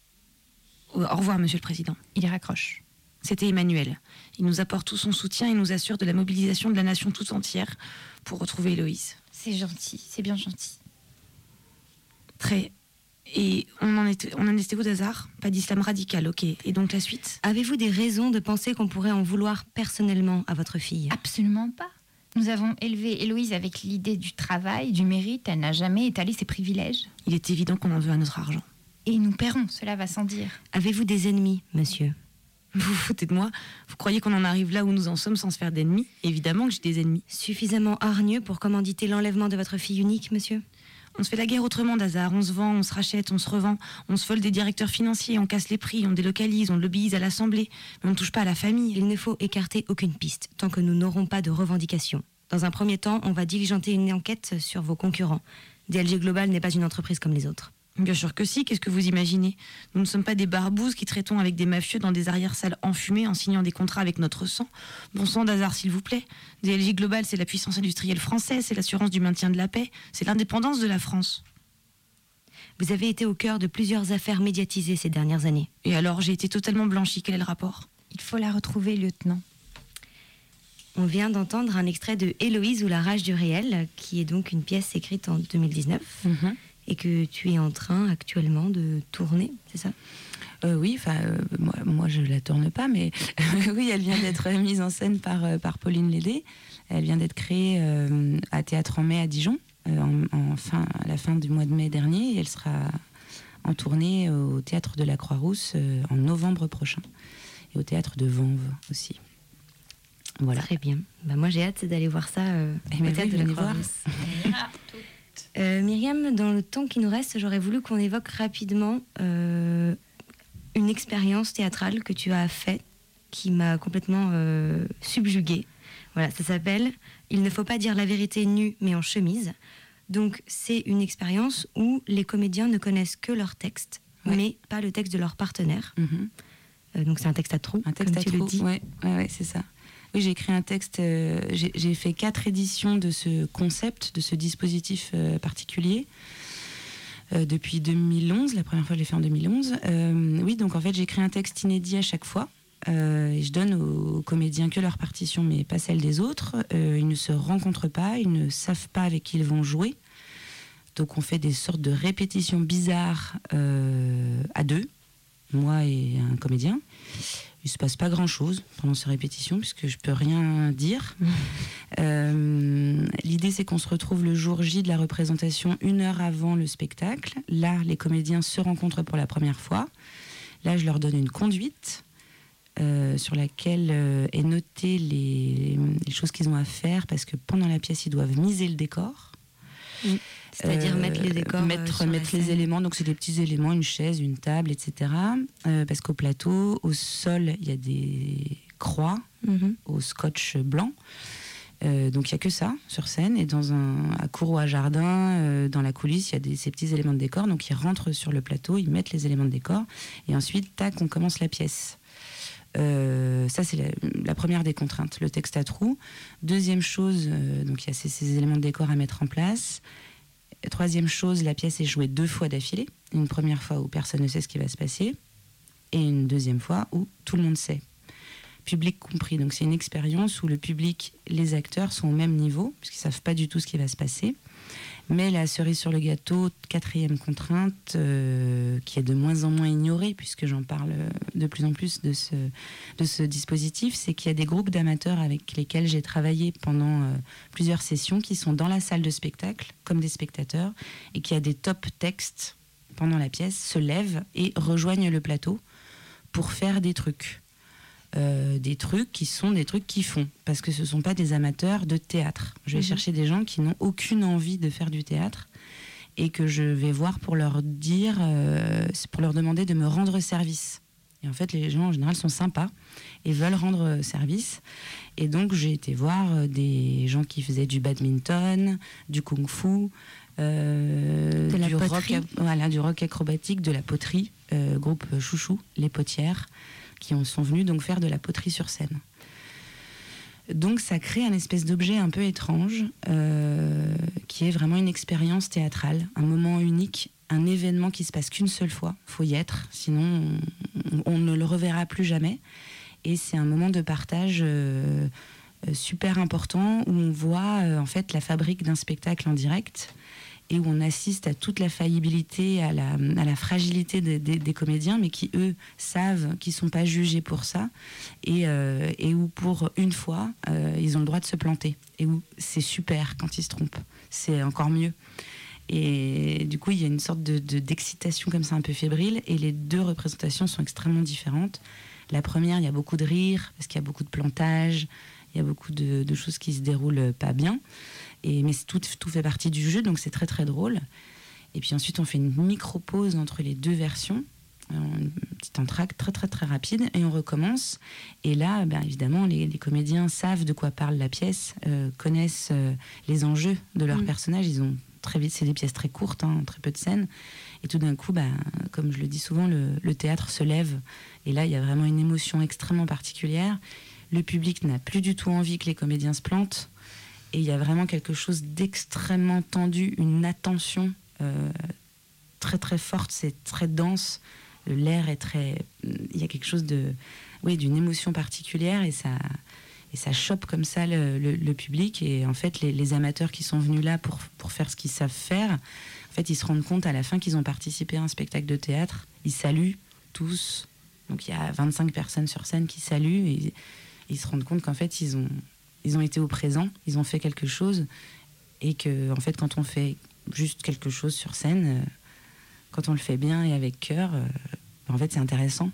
Au revoir, Monsieur le Président. Il raccroche. C'était Emmanuel. Il nous apporte tout son soutien et nous assure de la mobilisation de la nation tout entière pour retrouver Héloïse. C'est gentil, c'est bien gentil. Très. Et on en était, on en était où d'hasard Pas d'islam radical, ok. Et donc la suite? Avez-vous des raisons de penser qu'on pourrait en vouloir personnellement à votre fille? Absolument pas. Nous avons élevé Héloïse avec l'idée du travail, du mérite. Elle n'a jamais étalé ses privilèges. Il est évident qu'on en veut à notre argent. Et nous paierons, cela va sans dire. Avez-vous des ennemis, monsieur? Vous vous foutez de moi Vous croyez qu'on en arrive là où nous en sommes sans se faire d'ennemis Évidemment que j'ai des ennemis. Suffisamment hargneux pour commanditer l'enlèvement de votre fille unique, monsieur On se fait la guerre autrement d'hasard. On se vend, on se rachète, on se revend. On se vole des directeurs financiers, on casse les prix, on délocalise, on lobbyise à l'Assemblée. Mais on ne touche pas à la famille. Il ne faut écarter aucune piste tant que nous n'aurons pas de revendications. Dans un premier temps, on va diligenter une enquête sur vos concurrents. DLG Global n'est pas une entreprise comme les autres. Bien sûr que si, qu'est-ce que vous imaginez? Nous ne sommes pas des barbouzes qui traitons avec des mafieux dans des arrière-salles enfumées en signant des contrats avec notre sang. Bon sang d'hasard, s'il vous plaît. DLG Global, c'est la puissance industrielle française, c'est l'assurance du maintien de la paix, c'est l'indépendance de la France. Vous avez été au cœur de plusieurs affaires médiatisées ces dernières années. Et alors, j'ai été totalement blanchi, quel est le rapport? Il faut la retrouver, lieutenant. On vient d'entendre un extrait de Héloïse ou la rage du réel, qui est donc une pièce écrite en 2019 et que tu es en train actuellement de tourner, c'est ça? Euh, oui, enfin, euh, moi, moi, je la tourne pas, mais oui, elle vient d'être mise en scène par, euh, par Pauline Lédé. Elle vient d'être créée euh, à Théâtre en mai à Dijon, euh, en, en fin, à la fin du mois de mai dernier. Et elle sera en tournée au Théâtre de la Croix-Rousse euh, en novembre prochain. Et au Théâtre de Vanves aussi. Voilà. Très bien. Bah, moi, j'ai hâte d'aller voir ça euh, Eh au ben théâtre oui, de la. Croix-Rousse. Euh, Myriam, dans le temps qui nous reste, j'aurais voulu qu'on évoque rapidement euh, une expérience théâtrale que tu as faite qui m'a complètement euh, subjuguée. Voilà, ça s'appelle Il ne faut pas dire la vérité nue mais en chemise. Donc, c'est une expérience où les comédiens ne connaissent que leur texte, Ouais. mais pas le texte de leur partenaire. Mhm. Euh, donc, c'est un texte à trous, Un texte comme à tu le dis. Ouais, ouais, ouais, c'est ça. Oui, j'ai écrit un texte. euh, j'ai fait quatre éditions de ce concept, de ce dispositif euh, particulier. euh, depuis 2011, la première fois je l'ai fait en 2011. Euh, oui, donc en fait j'ai écrit un texte inédit à chaque fois. et je donne aux comédiens que leur partition, mais pas celle des autres. Ils ne se rencontrent pas, ils ne savent pas avec qui ils vont jouer. Donc on fait des sortes de répétitions bizarres à deux, moi et un comédien. Il se passe pas grand chose pendant ces répétitions puisque je peux rien dire. Euh, L'idée c'est qu'on se retrouve le jour J de la représentation une heure avant le spectacle. Là, les comédiens se rencontrent pour la première fois. Là, je leur donne une conduite euh, sur laquelle euh, est notée les, les choses qu'ils ont à faire parce que pendant la pièce, ils doivent miser le décor. C'est-à-dire Euh, mettre les décors. euh, mettre, les éléments, donc c'est des petits éléments, une chaise, une table, etc. Euh, parce qu'au plateau, au sol, il y a des croix Mhm. au scotch blanc. Euh, donc il y a que ça sur scène et dans un à cour ou à jardin, euh, dans la coulisse, il y a des, ces petits éléments de décor. Donc ils rentrent sur le plateau, ils mettent les éléments de décor et ensuite tac, on commence la pièce. Euh, ça c'est la, la première des contraintes, le texte à trous. Deuxième chose, euh, donc il y a ces, ces éléments de décor à mettre en place. Troisième chose, la pièce est jouée deux fois d'affilée. Une première fois où personne ne sait ce qui va se passer et une deuxième fois où tout le monde sait public compris. Donc c'est une expérience où le public, les acteurs sont au même niveau, puisqu'ils ne savent pas du tout ce qui va se passer. Mais la cerise sur le gâteau, quatrième contrainte, euh, qui est de moins en moins ignorée, puisque j'en parle de plus en plus de ce, dispositif, c'est qu'il y a des groupes d'amateurs avec lesquels j'ai travaillé pendant euh, plusieurs sessions qui sont dans la salle de spectacle, comme des spectateurs, et qui a des top textes pendant la pièce, se lèvent et rejoignent le plateau pour faire des trucs. Euh, des trucs qui sont des trucs qui font, parce que ce ne sont pas des amateurs de théâtre. Je vais Mhm. chercher des gens qui n'ont aucune envie de faire du théâtre et que je vais voir pour leur dire, euh, pour leur demander de me rendre service. Et en fait, les gens en général sont sympas et veulent rendre service. Et donc, j'ai été voir euh, des gens qui faisaient du badminton, du kung-fu, euh, De la du, rock, poterie. voilà, du rock acrobatique, de la poterie, groupe chouchou, les potières, qui en sont venus donc faire de la poterie sur scène. Donc ça crée un espèce d'objet un peu étrange, euh, qui est vraiment une expérience théâtrale, un moment unique, un événement qui se passe qu'une seule fois. Faut y être, sinon on, ne le reverra plus jamais. Et c'est un moment de partage euh, euh, super important où on voit en fait la fabrique d'un spectacle en direct et où on assiste à toute la faillibilité, à la, fragilité des, comédiens, mais qui eux savent qu'ils sont pas jugés pour ça et, euh, où pour une fois euh, ils ont le droit de se planter et où c'est super quand ils se trompent, c'est encore mieux. Et du coup, il y a une sorte de, de- d'excitation comme ça un peu fébrile et les deux représentations sont extrêmement différentes. La première, il y a beaucoup de rire parce qu'il y a beaucoup de plantage, il y a beaucoup de, de choses qui se déroulent pas bien. Et, mais tout, tout fait partie du jeu, donc c'est très très drôle. Et puis ensuite, on fait une micro-pause entre les deux versions, euh, une petite entracte très très très rapide, et on recommence. Et là, ben, évidemment, les, les comédiens savent de quoi parle la pièce, euh, connaissent euh, les enjeux de leur Mm. personnage. Ils ont très vite, c'est des pièces très courtes, hein, très peu de scènes. Et tout d'un coup, ben, comme je le dis souvent, le, le théâtre se lève. Et là, il y a vraiment une émotion extrêmement particulière. Le public n'a plus du tout envie que les comédiens se plantent. Et il y a vraiment quelque chose d'extrêmement tendu, une attention euh, très très forte, c'est très dense. L'air est très. Il y a quelque chose de. Oui, d'une émotion particulière et ça. Et ça chope comme ça le, public. Et en fait, les, les amateurs qui sont venus là pour, pour faire ce qu'ils savent faire, en fait, ils se rendent compte à la fin qu'ils ont participé à un spectacle de théâtre. Ils saluent tous. Donc il y a 25 personnes sur scène qui saluent et ils se rendent compte qu'en fait, ils ont, ils ont été au présent, ils ont fait quelque chose. Et que, en fait, quand on fait juste quelque chose sur scène, euh, quand on le fait bien et avec cœur, euh, en fait, c'est intéressant.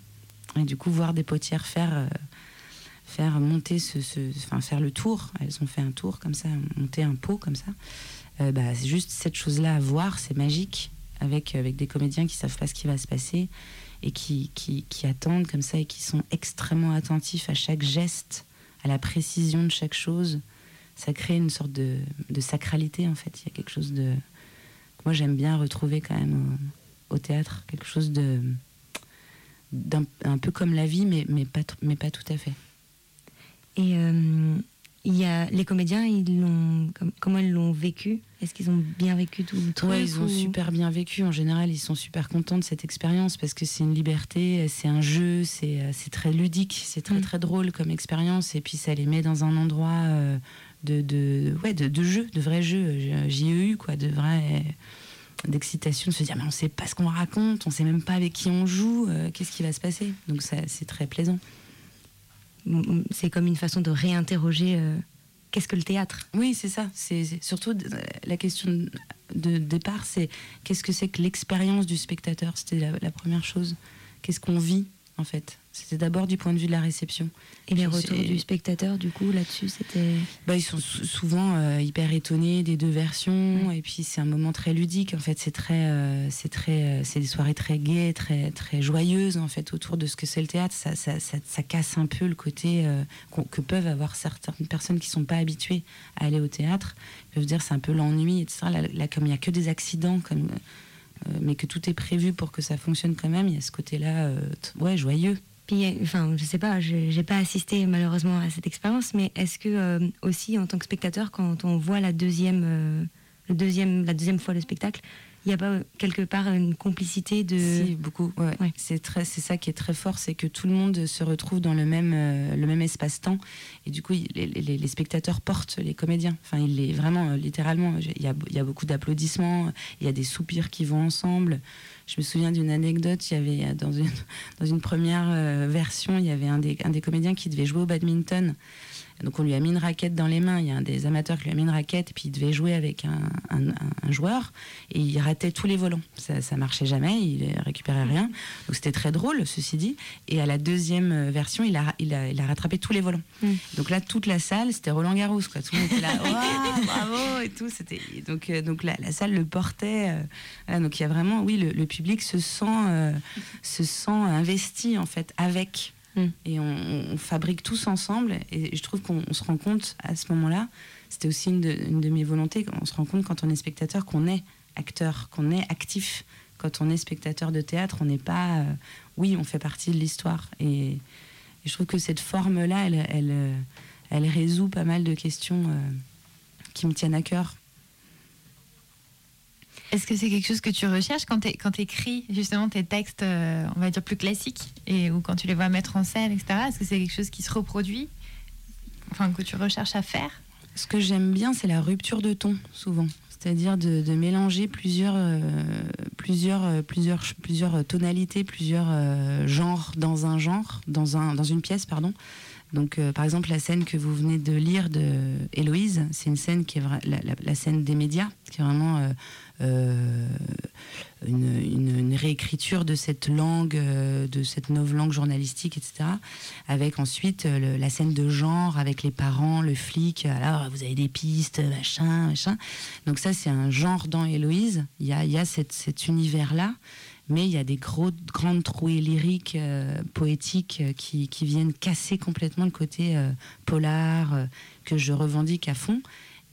Et du coup, voir des potières faire, euh, faire monter ce, enfin, faire le tour, elles ont fait un tour comme ça, monter un pot comme ça. Bah, c'est juste cette chose-là à voir, c'est magique, avec, avec des comédiens qui savent pas ce qui va se passer et qui, qui attendent comme ça et qui sont extrêmement attentifs à chaque geste, à la précision de chaque chose. Ça crée une sorte de, sacralité en fait. Il y a quelque chose de. Moi j'aime bien retrouver quand même au, théâtre, quelque chose de. un peu comme la vie, mais, mais, pas, mais pas tout à fait. Et euh, y a les comédiens, ils comment ils l'ont vécu? Est-ce qu'ils ont bien vécu tout le truc Ouais, ils ont ou- super bien vécu. En général, ils sont super contents de cette expérience parce que c'est une liberté, c'est un jeu, c'est euh, très ludique, c'est très Mm. très drôle comme expérience. Et puis ça les met dans un endroit euh, de, de, ouais, de, de jeu, de vrai jeu, euh, JEU, quoi, de vrai, d'excitation, de se dire mais on sait pas ce qu'on raconte, on sait même pas avec qui on joue, euh, qu'est-ce qui va se passer. Donc ça, c'est très plaisant. C'est comme une façon de réinterroger euh, qu'est-ce que le théâtre? Oui, c'est ça. C'est surtout la question de, départ, c'est qu'est-ce que c'est que l'expérience du spectateur? C'était la première chose. Qu'est-ce qu'on vit en fait? C'était d'abord du point de vue de la réception. Et les retours du spectateur, du coup, là-dessus, c'était. Bah, ils sont sou- souvent euh, hyper étonnés des deux versions. Et puis c'est un moment très ludique en fait. C'est très euh, c'est très euh, c'est des soirées très gaies très très joyeuses en fait autour de ce que c'est le théâtre. Ça, ça, ça, ça casse un peu le côté que peuvent avoir certaines personnes qui sont pas habituées à aller au théâtre. Ils peuvent dire c'est un peu l'ennui etc là, là, comme il y a que des accidents comme mais que tout est prévu pour que ça fonctionne quand même il y a ce côté là ouais joyeux Puis, enfin, je sais pas, je j'ai pas assisté malheureusement à cette expérience, mais est-ce que euh, aussi en tant que spectateur, quand on voit la deuxième, euh, la deuxième fois le spectacle, il n'y a pas euh, quelque part une complicité de. Si, beaucoup. ouais. Ouais. C'est très, c'est ça qui est très fort, c'est que tout le monde se retrouve dans le même, euh, le même espace-temps, et du coup, il- les, les- les spectateurs portent les comédiens. Enfin, il est vraiment, euh, littéralement, il y a, il y a beaucoup d'applaudissements, il y a des soupirs qui vont ensemble. Je me souviens d'une anecdote. Il y avait dans une, dans une première euh, version, il y avait un des, un des comédiens qui devait jouer au badminton. Donc on lui a mis une raquette dans les mains. Il y a un des amateurs qui lui a mis une raquette, et puis il devait jouer avec un, un- un joueur, et il ratait tous les volants. Ça, ça marchait jamais, il récupérait rien. Donc c'était très drôle, ceci dit. Et à la deuxième version, il a, il a, il a rattrapé tous les volants. Mm. Donc là, toute la salle, c'était Roland Garros, quoi. Tout le monde était là, Ouah, bravo et tout. C'était donc euh, donc la, la salle le portait. euh, voilà, donc il y a vraiment, oui, le, le public se sent euh, se sent investi en fait avec. Mm. Et on, fabrique tous ensemble. Et je trouve qu'on on se rend compte à ce moment-là. C'était aussi une de, mes volontés. On se rend compte quand on est spectateur qu'on est acteur, qu'on est actif. Quand on est spectateur de théâtre, on n'est pas. euh, oui, on fait partie de l'histoire. Et, je trouve que cette forme-là, elle, elle, euh, résout pas mal de questions euh, qui me tiennent à cœur. Est-ce que c'est quelque chose que tu recherches quand tu écris justement tes textes, euh, on va dire plus classiques, et, ou quand tu les vois mettre en scène, etc. Est-ce que c'est quelque chose qui se reproduit Enfin, que tu recherches à faire? Ce que j'aime bien, c'est la rupture de ton, souvent. C'est-à-dire de, mélanger plusieurs, euh, plusieurs, euh, plusieurs, plusieurs tonalités, plusieurs genres dans un genre, dans, un, dans une pièce, pardon. Donc, euh, par exemple, la scène que vous venez de lire de Héloïse, c'est une scène qui est la, scène des médias, qui est vraiment euh, euh, une, réécriture de cette langue, de cette nouvelle langue journalistique, etc. Avec ensuite la scène de genre, avec les parents, le flic. Alors, vous avez des pistes, machin, machin. Donc ça, c'est un genre dans Héloïse. Il y a, y a cet univers-là. Mais il y a des gros, grandes trouées lyriques, euh, poétiques, euh, qui, viennent casser complètement le côté euh, polar euh, que je revendique à fond.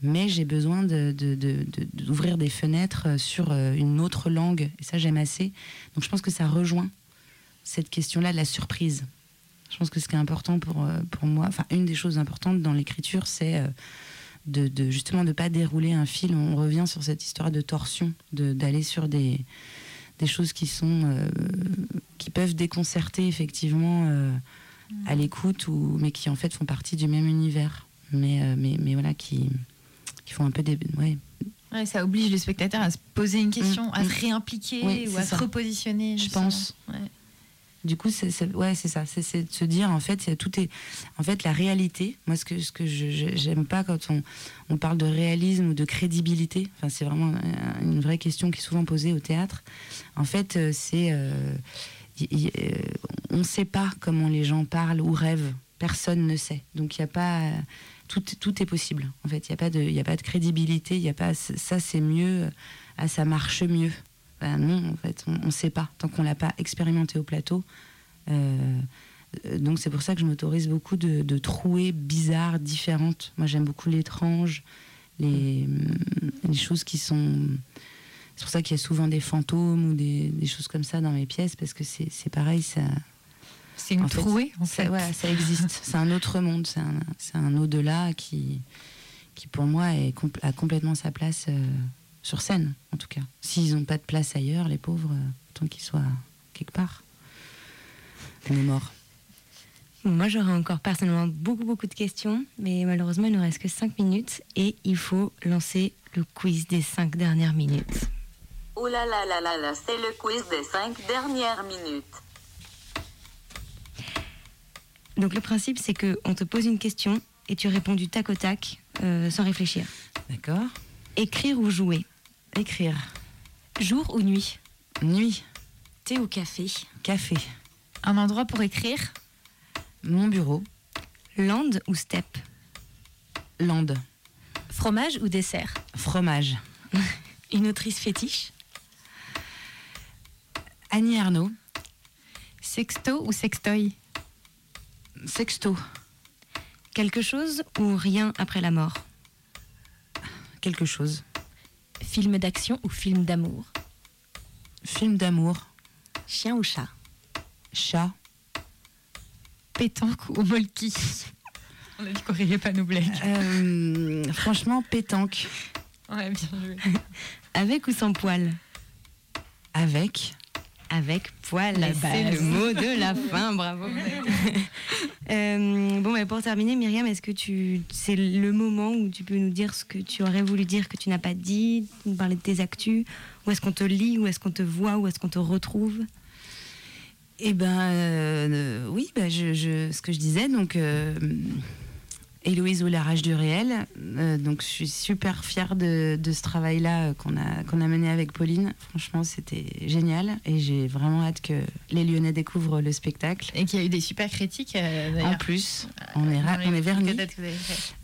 Mais j'ai besoin d'ouvrir des fenêtres sur une autre langue. Et ça, j'aime assez. Donc je pense que ça rejoint cette question-là de la surprise. Je pense que ce qui est important pour, pour moi, enfin, une des choses importantes dans l'écriture, c'est de, de justement de pas dérouler un fil. On revient sur cette histoire de torsion, d'aller sur des, des choses qui sont euh, qui peuvent déconcerter effectivement euh, à l'écoute ou mais qui en fait font partie du même univers mais euh, mais, mais voilà qui qui font un peu des ouais Ouais, Ça oblige le spectateur à se poser une question, Mm, à mm. se réimpliquer Oui, ou à se repositionner. Je justement. pense. Ouais. Du coup c'est ouais c'est ça. C'est de se dire en fait tout est en fait la réalité. Moi ce que ce que je- je- j'aime pas quand on on parle de réalisme ou de crédibilité enfin c'est vraiment une vraie question qui est souvent posée au théâtre. En fait euh, c'est euh, euh, on ne sait pas comment les gens parlent ou rêvent. Personne ne sait. Donc il y a pas tout, tout est possible en fait. Il y a pas de a pas de crédibilité. Il y a pas ça c'est mieux ah ça marche mieux ben non, en fait, on ne sait pas tant qu'on l'a pas expérimenté au plateau. Euh, donc c'est pour ça que je m'autorise beaucoup de, de trouées bizarres, différentes. Moi j'aime beaucoup l'étrange, les, hum, les choses qui sont... C'est pour ça qu'il y a souvent des fantômes ou des, des choses comme ça dans mes pièces, parce que c'est pareil, ça, C'est une En fait, trouée, en ça, fait. voilà, ça existe. c'est un autre monde, c'est un, au-delà qui, qui, pour moi, est, a complètement sa place euh, sur scène, en tout cas. S'ils n'ont pas de place ailleurs, les pauvres, euh, tant qu'ils soient quelque part. On est morts. Moi, j'aurais encore personnellement beaucoup, beaucoup de questions, mais malheureusement, il ne nous reste que 5 minutes et il faut lancer le quiz des 5 dernières minutes. Oh là là là là là, c'est le quiz des cinq dernières minutes. Donc le principe, c'est que on te pose une question et tu réponds du tac au tac, euh, sans réfléchir. D'accord. Écrire ou jouer? Écrire. Jour ou nuit? Nuit. Thé ou café? Café. Un endroit pour écrire? Mon bureau. Land ou steppe? Land. Fromage ou dessert? Fromage. Une autrice fétiche? Annie Arnaud. Sexto ou sextoy? Sexto. Quelque chose ou rien après la mort? Quelque chose. Film d'action ou film d'amour Film d'amour. Chien ou chat Chat. Pétanque ou molki On a dit qu'on riait pas nos blagues. Euh, franchement, pétanque. Ouais, bien joué. Avec ou sans poil Avec. Avec poil, La c'est le mot de la fin, bravo. Euh, bon, bah, pour terminer, Myriam, est-ce que tu, c'est le moment où tu peux nous dire ce que tu aurais voulu dire que tu n'as pas dit, nous parler de tes actus, où est-ce qu'on te lit, où est-ce qu'on te voit, où est-ce qu'on te retrouve? Eh ben, euh, oui, bah, je, je- ce que je disais, donc, euh, Héloïse ou la rage du réel. euh, donc, je suis super fière de, de ce travail-là euh, qu'on a, qu'on a mené avec Pauline. Franchement, c'était génial et j'ai vraiment hâte que les Lyonnais découvrent le spectacle. Et qu'il y a eu des super critiques euh, En plus, on est, ra- on est vernis.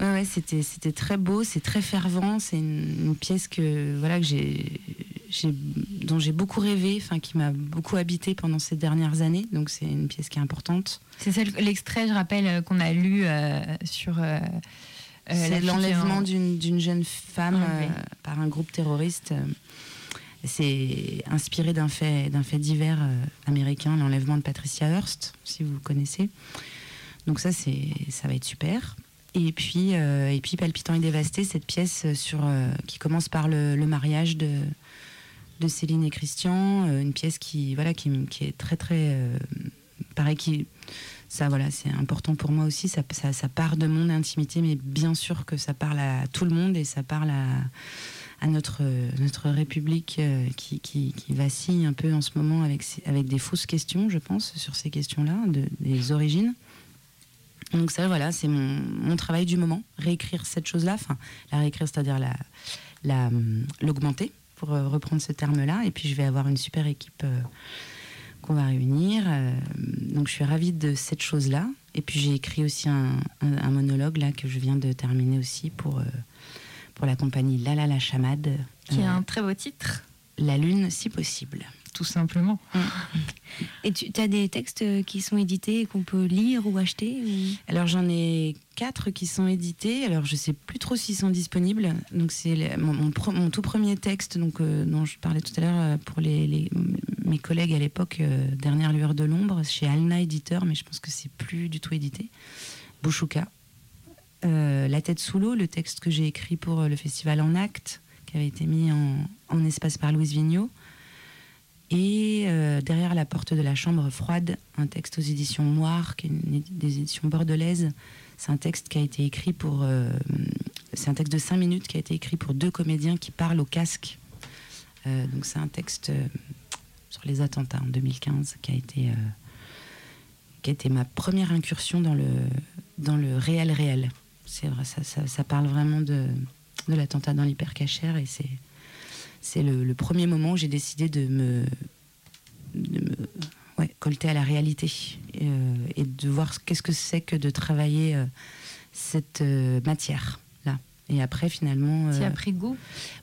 Ouais, ouais, c'était, c'était très beau, c'est très fervent, c'est une, une pièce que, voilà, que j'ai, j'ai- dont j'ai beaucoup rêvé, enfin, qui m'a beaucoup habité pendant ces dernières années. Donc, c'est une pièce qui est importante. C'est l'extrait, je rappelle, euh, qu'on a lu euh, sur. euh, c'est l'enlèvement en- d'une, d'une jeune femme par un groupe terroriste. C'est inspiré d'un fait, d'un fait divers américain, l'enlèvement de Patricia Hearst, si vous connaissez. Donc ça, ça va être super. Et puis, euh, et puis Palpitant et dévasté, cette pièce sur, euh, qui commence par le, le mariage de, de Céline et Christian, euh, une pièce qui, voilà, qui, qui est très très, pareil, qui, ça voilà, c'est important pour moi aussi. Ça, ça, part de mon intimité, mais bien sûr que ça parle à tout le monde et ça parle à, à notre, notre République euh, qui, qui, qui vacille un peu en ce moment avec, avec des fausses questions, je pense, sur ces questions-là, de- des origines. Donc ça, voilà, c'est mon, mon travail du moment, réécrire cette chose-là, enfin, la réécrire, c'est-à-dire la, la, hum, l'augmenter, pour euh, reprendre ce terme-là. Et puis je vais avoir une super équipe euh, qu'on va réunir. euh, donc je suis ravie de cette chose-là. Et puis j'ai écrit aussi un, un- un monologue là que je viens de terminer aussi pour, euh, pour la compagnie Lala la Chamade. Qui est euh, un très beau titre, La Lune si possible. Tout simplement. Et tu as des textes qui sont édités et qu'on peut lire ou acheter ou- Alors j'en ai quatre qui sont édités. Alors je sais plus trop s'ils sont disponibles. Donc c'est mon, mon tout premier texte donc euh, dont je parlais tout à l'heure euh, pour les, les- mes collègues à l'époque euh, Dernière lueur de l'ombre chez Alna éditeur, mais je pense que c'est plus du tout édité. Bouchouka. Euh, La tête sous l'eau, le texte que j'ai écrit pour le festival En Acte, qui avait été mis en, en espace par Louise Vigneault. Et euh, derrière la porte de la chambre froide, un texte aux éditions Noires, qui est des éditions bordelaises. C'est un texte qui a été écrit pour. euh, c'est un texte de 5 minutes qui a été écrit pour deux comédiens qui parlent au casque. Euh, donc c'est un texte sur les attentats en 2015 qui a été. qui a été ma première incursion dans le, dans le réel réel. C'est vrai, ça parle vraiment de, de l'attentat dans l'hypercachère et c'est, c'est le, le premier moment où j'ai décidé de me, de me ouais, colter à la réalité euh, et de voir ce- qu'est-ce que c'est que de travailler euh, cette euh, matière là. Et après finalement, Tu as pris goût?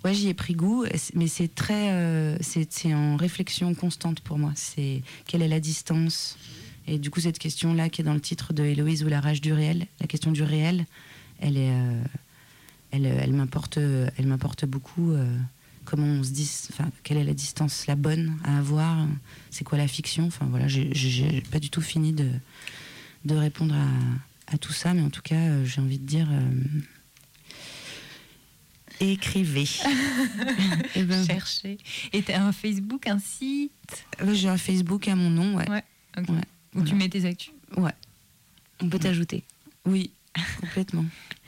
Ouais, j'y ai pris goût, mais c'est très, c'est en réflexion constante pour moi. C'est quelle est la distance? Et du coup, cette question-là, qui est dans le titre de Héloïse ou la rage du réel, la question du réel, elle est, elle, elle m'importe, elle m'importe beaucoup. euh, comment on se dit, enfin, quelle est la distance la bonne à avoir C'est quoi la fiction Enfin voilà, j'ai- pas du tout fini de, de répondre à, à tout ça, mais en tout cas, euh, j'ai envie de dire. euh, Écrivez. Eh ben, Chercher. Et tu as un Facebook, un site? Ouais, J'ai un Facebook à mon nom, ouais. Ouais. ok. Ouais, où tu mets tes actus? Ouais, On peut t'ajouter. oui, complètement.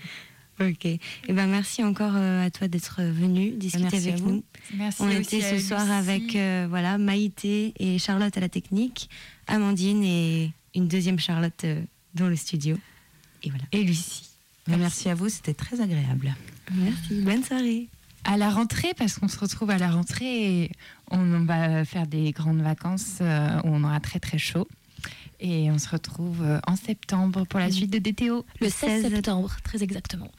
Ok. Et ben merci encore euh, à toi d'être venu discuter Merci avec à vous. nous. Merci On aussi était à ce soir Lucie. avec euh, voilà Maïté et Charlotte à la technique, Amandine et une deuxième Charlotte euh, dans le studio. Et voilà. et Lucie. Merci à vous, c'était très agréable. Merci. Bonne soirée. À la rentrée, parce qu'on se retrouve à la rentrée, et on va faire des grandes vacances euh, où on aura très très chaud. Et on se retrouve euh, en septembre pour la suite de DTO. Le 16 septembre, très exactement.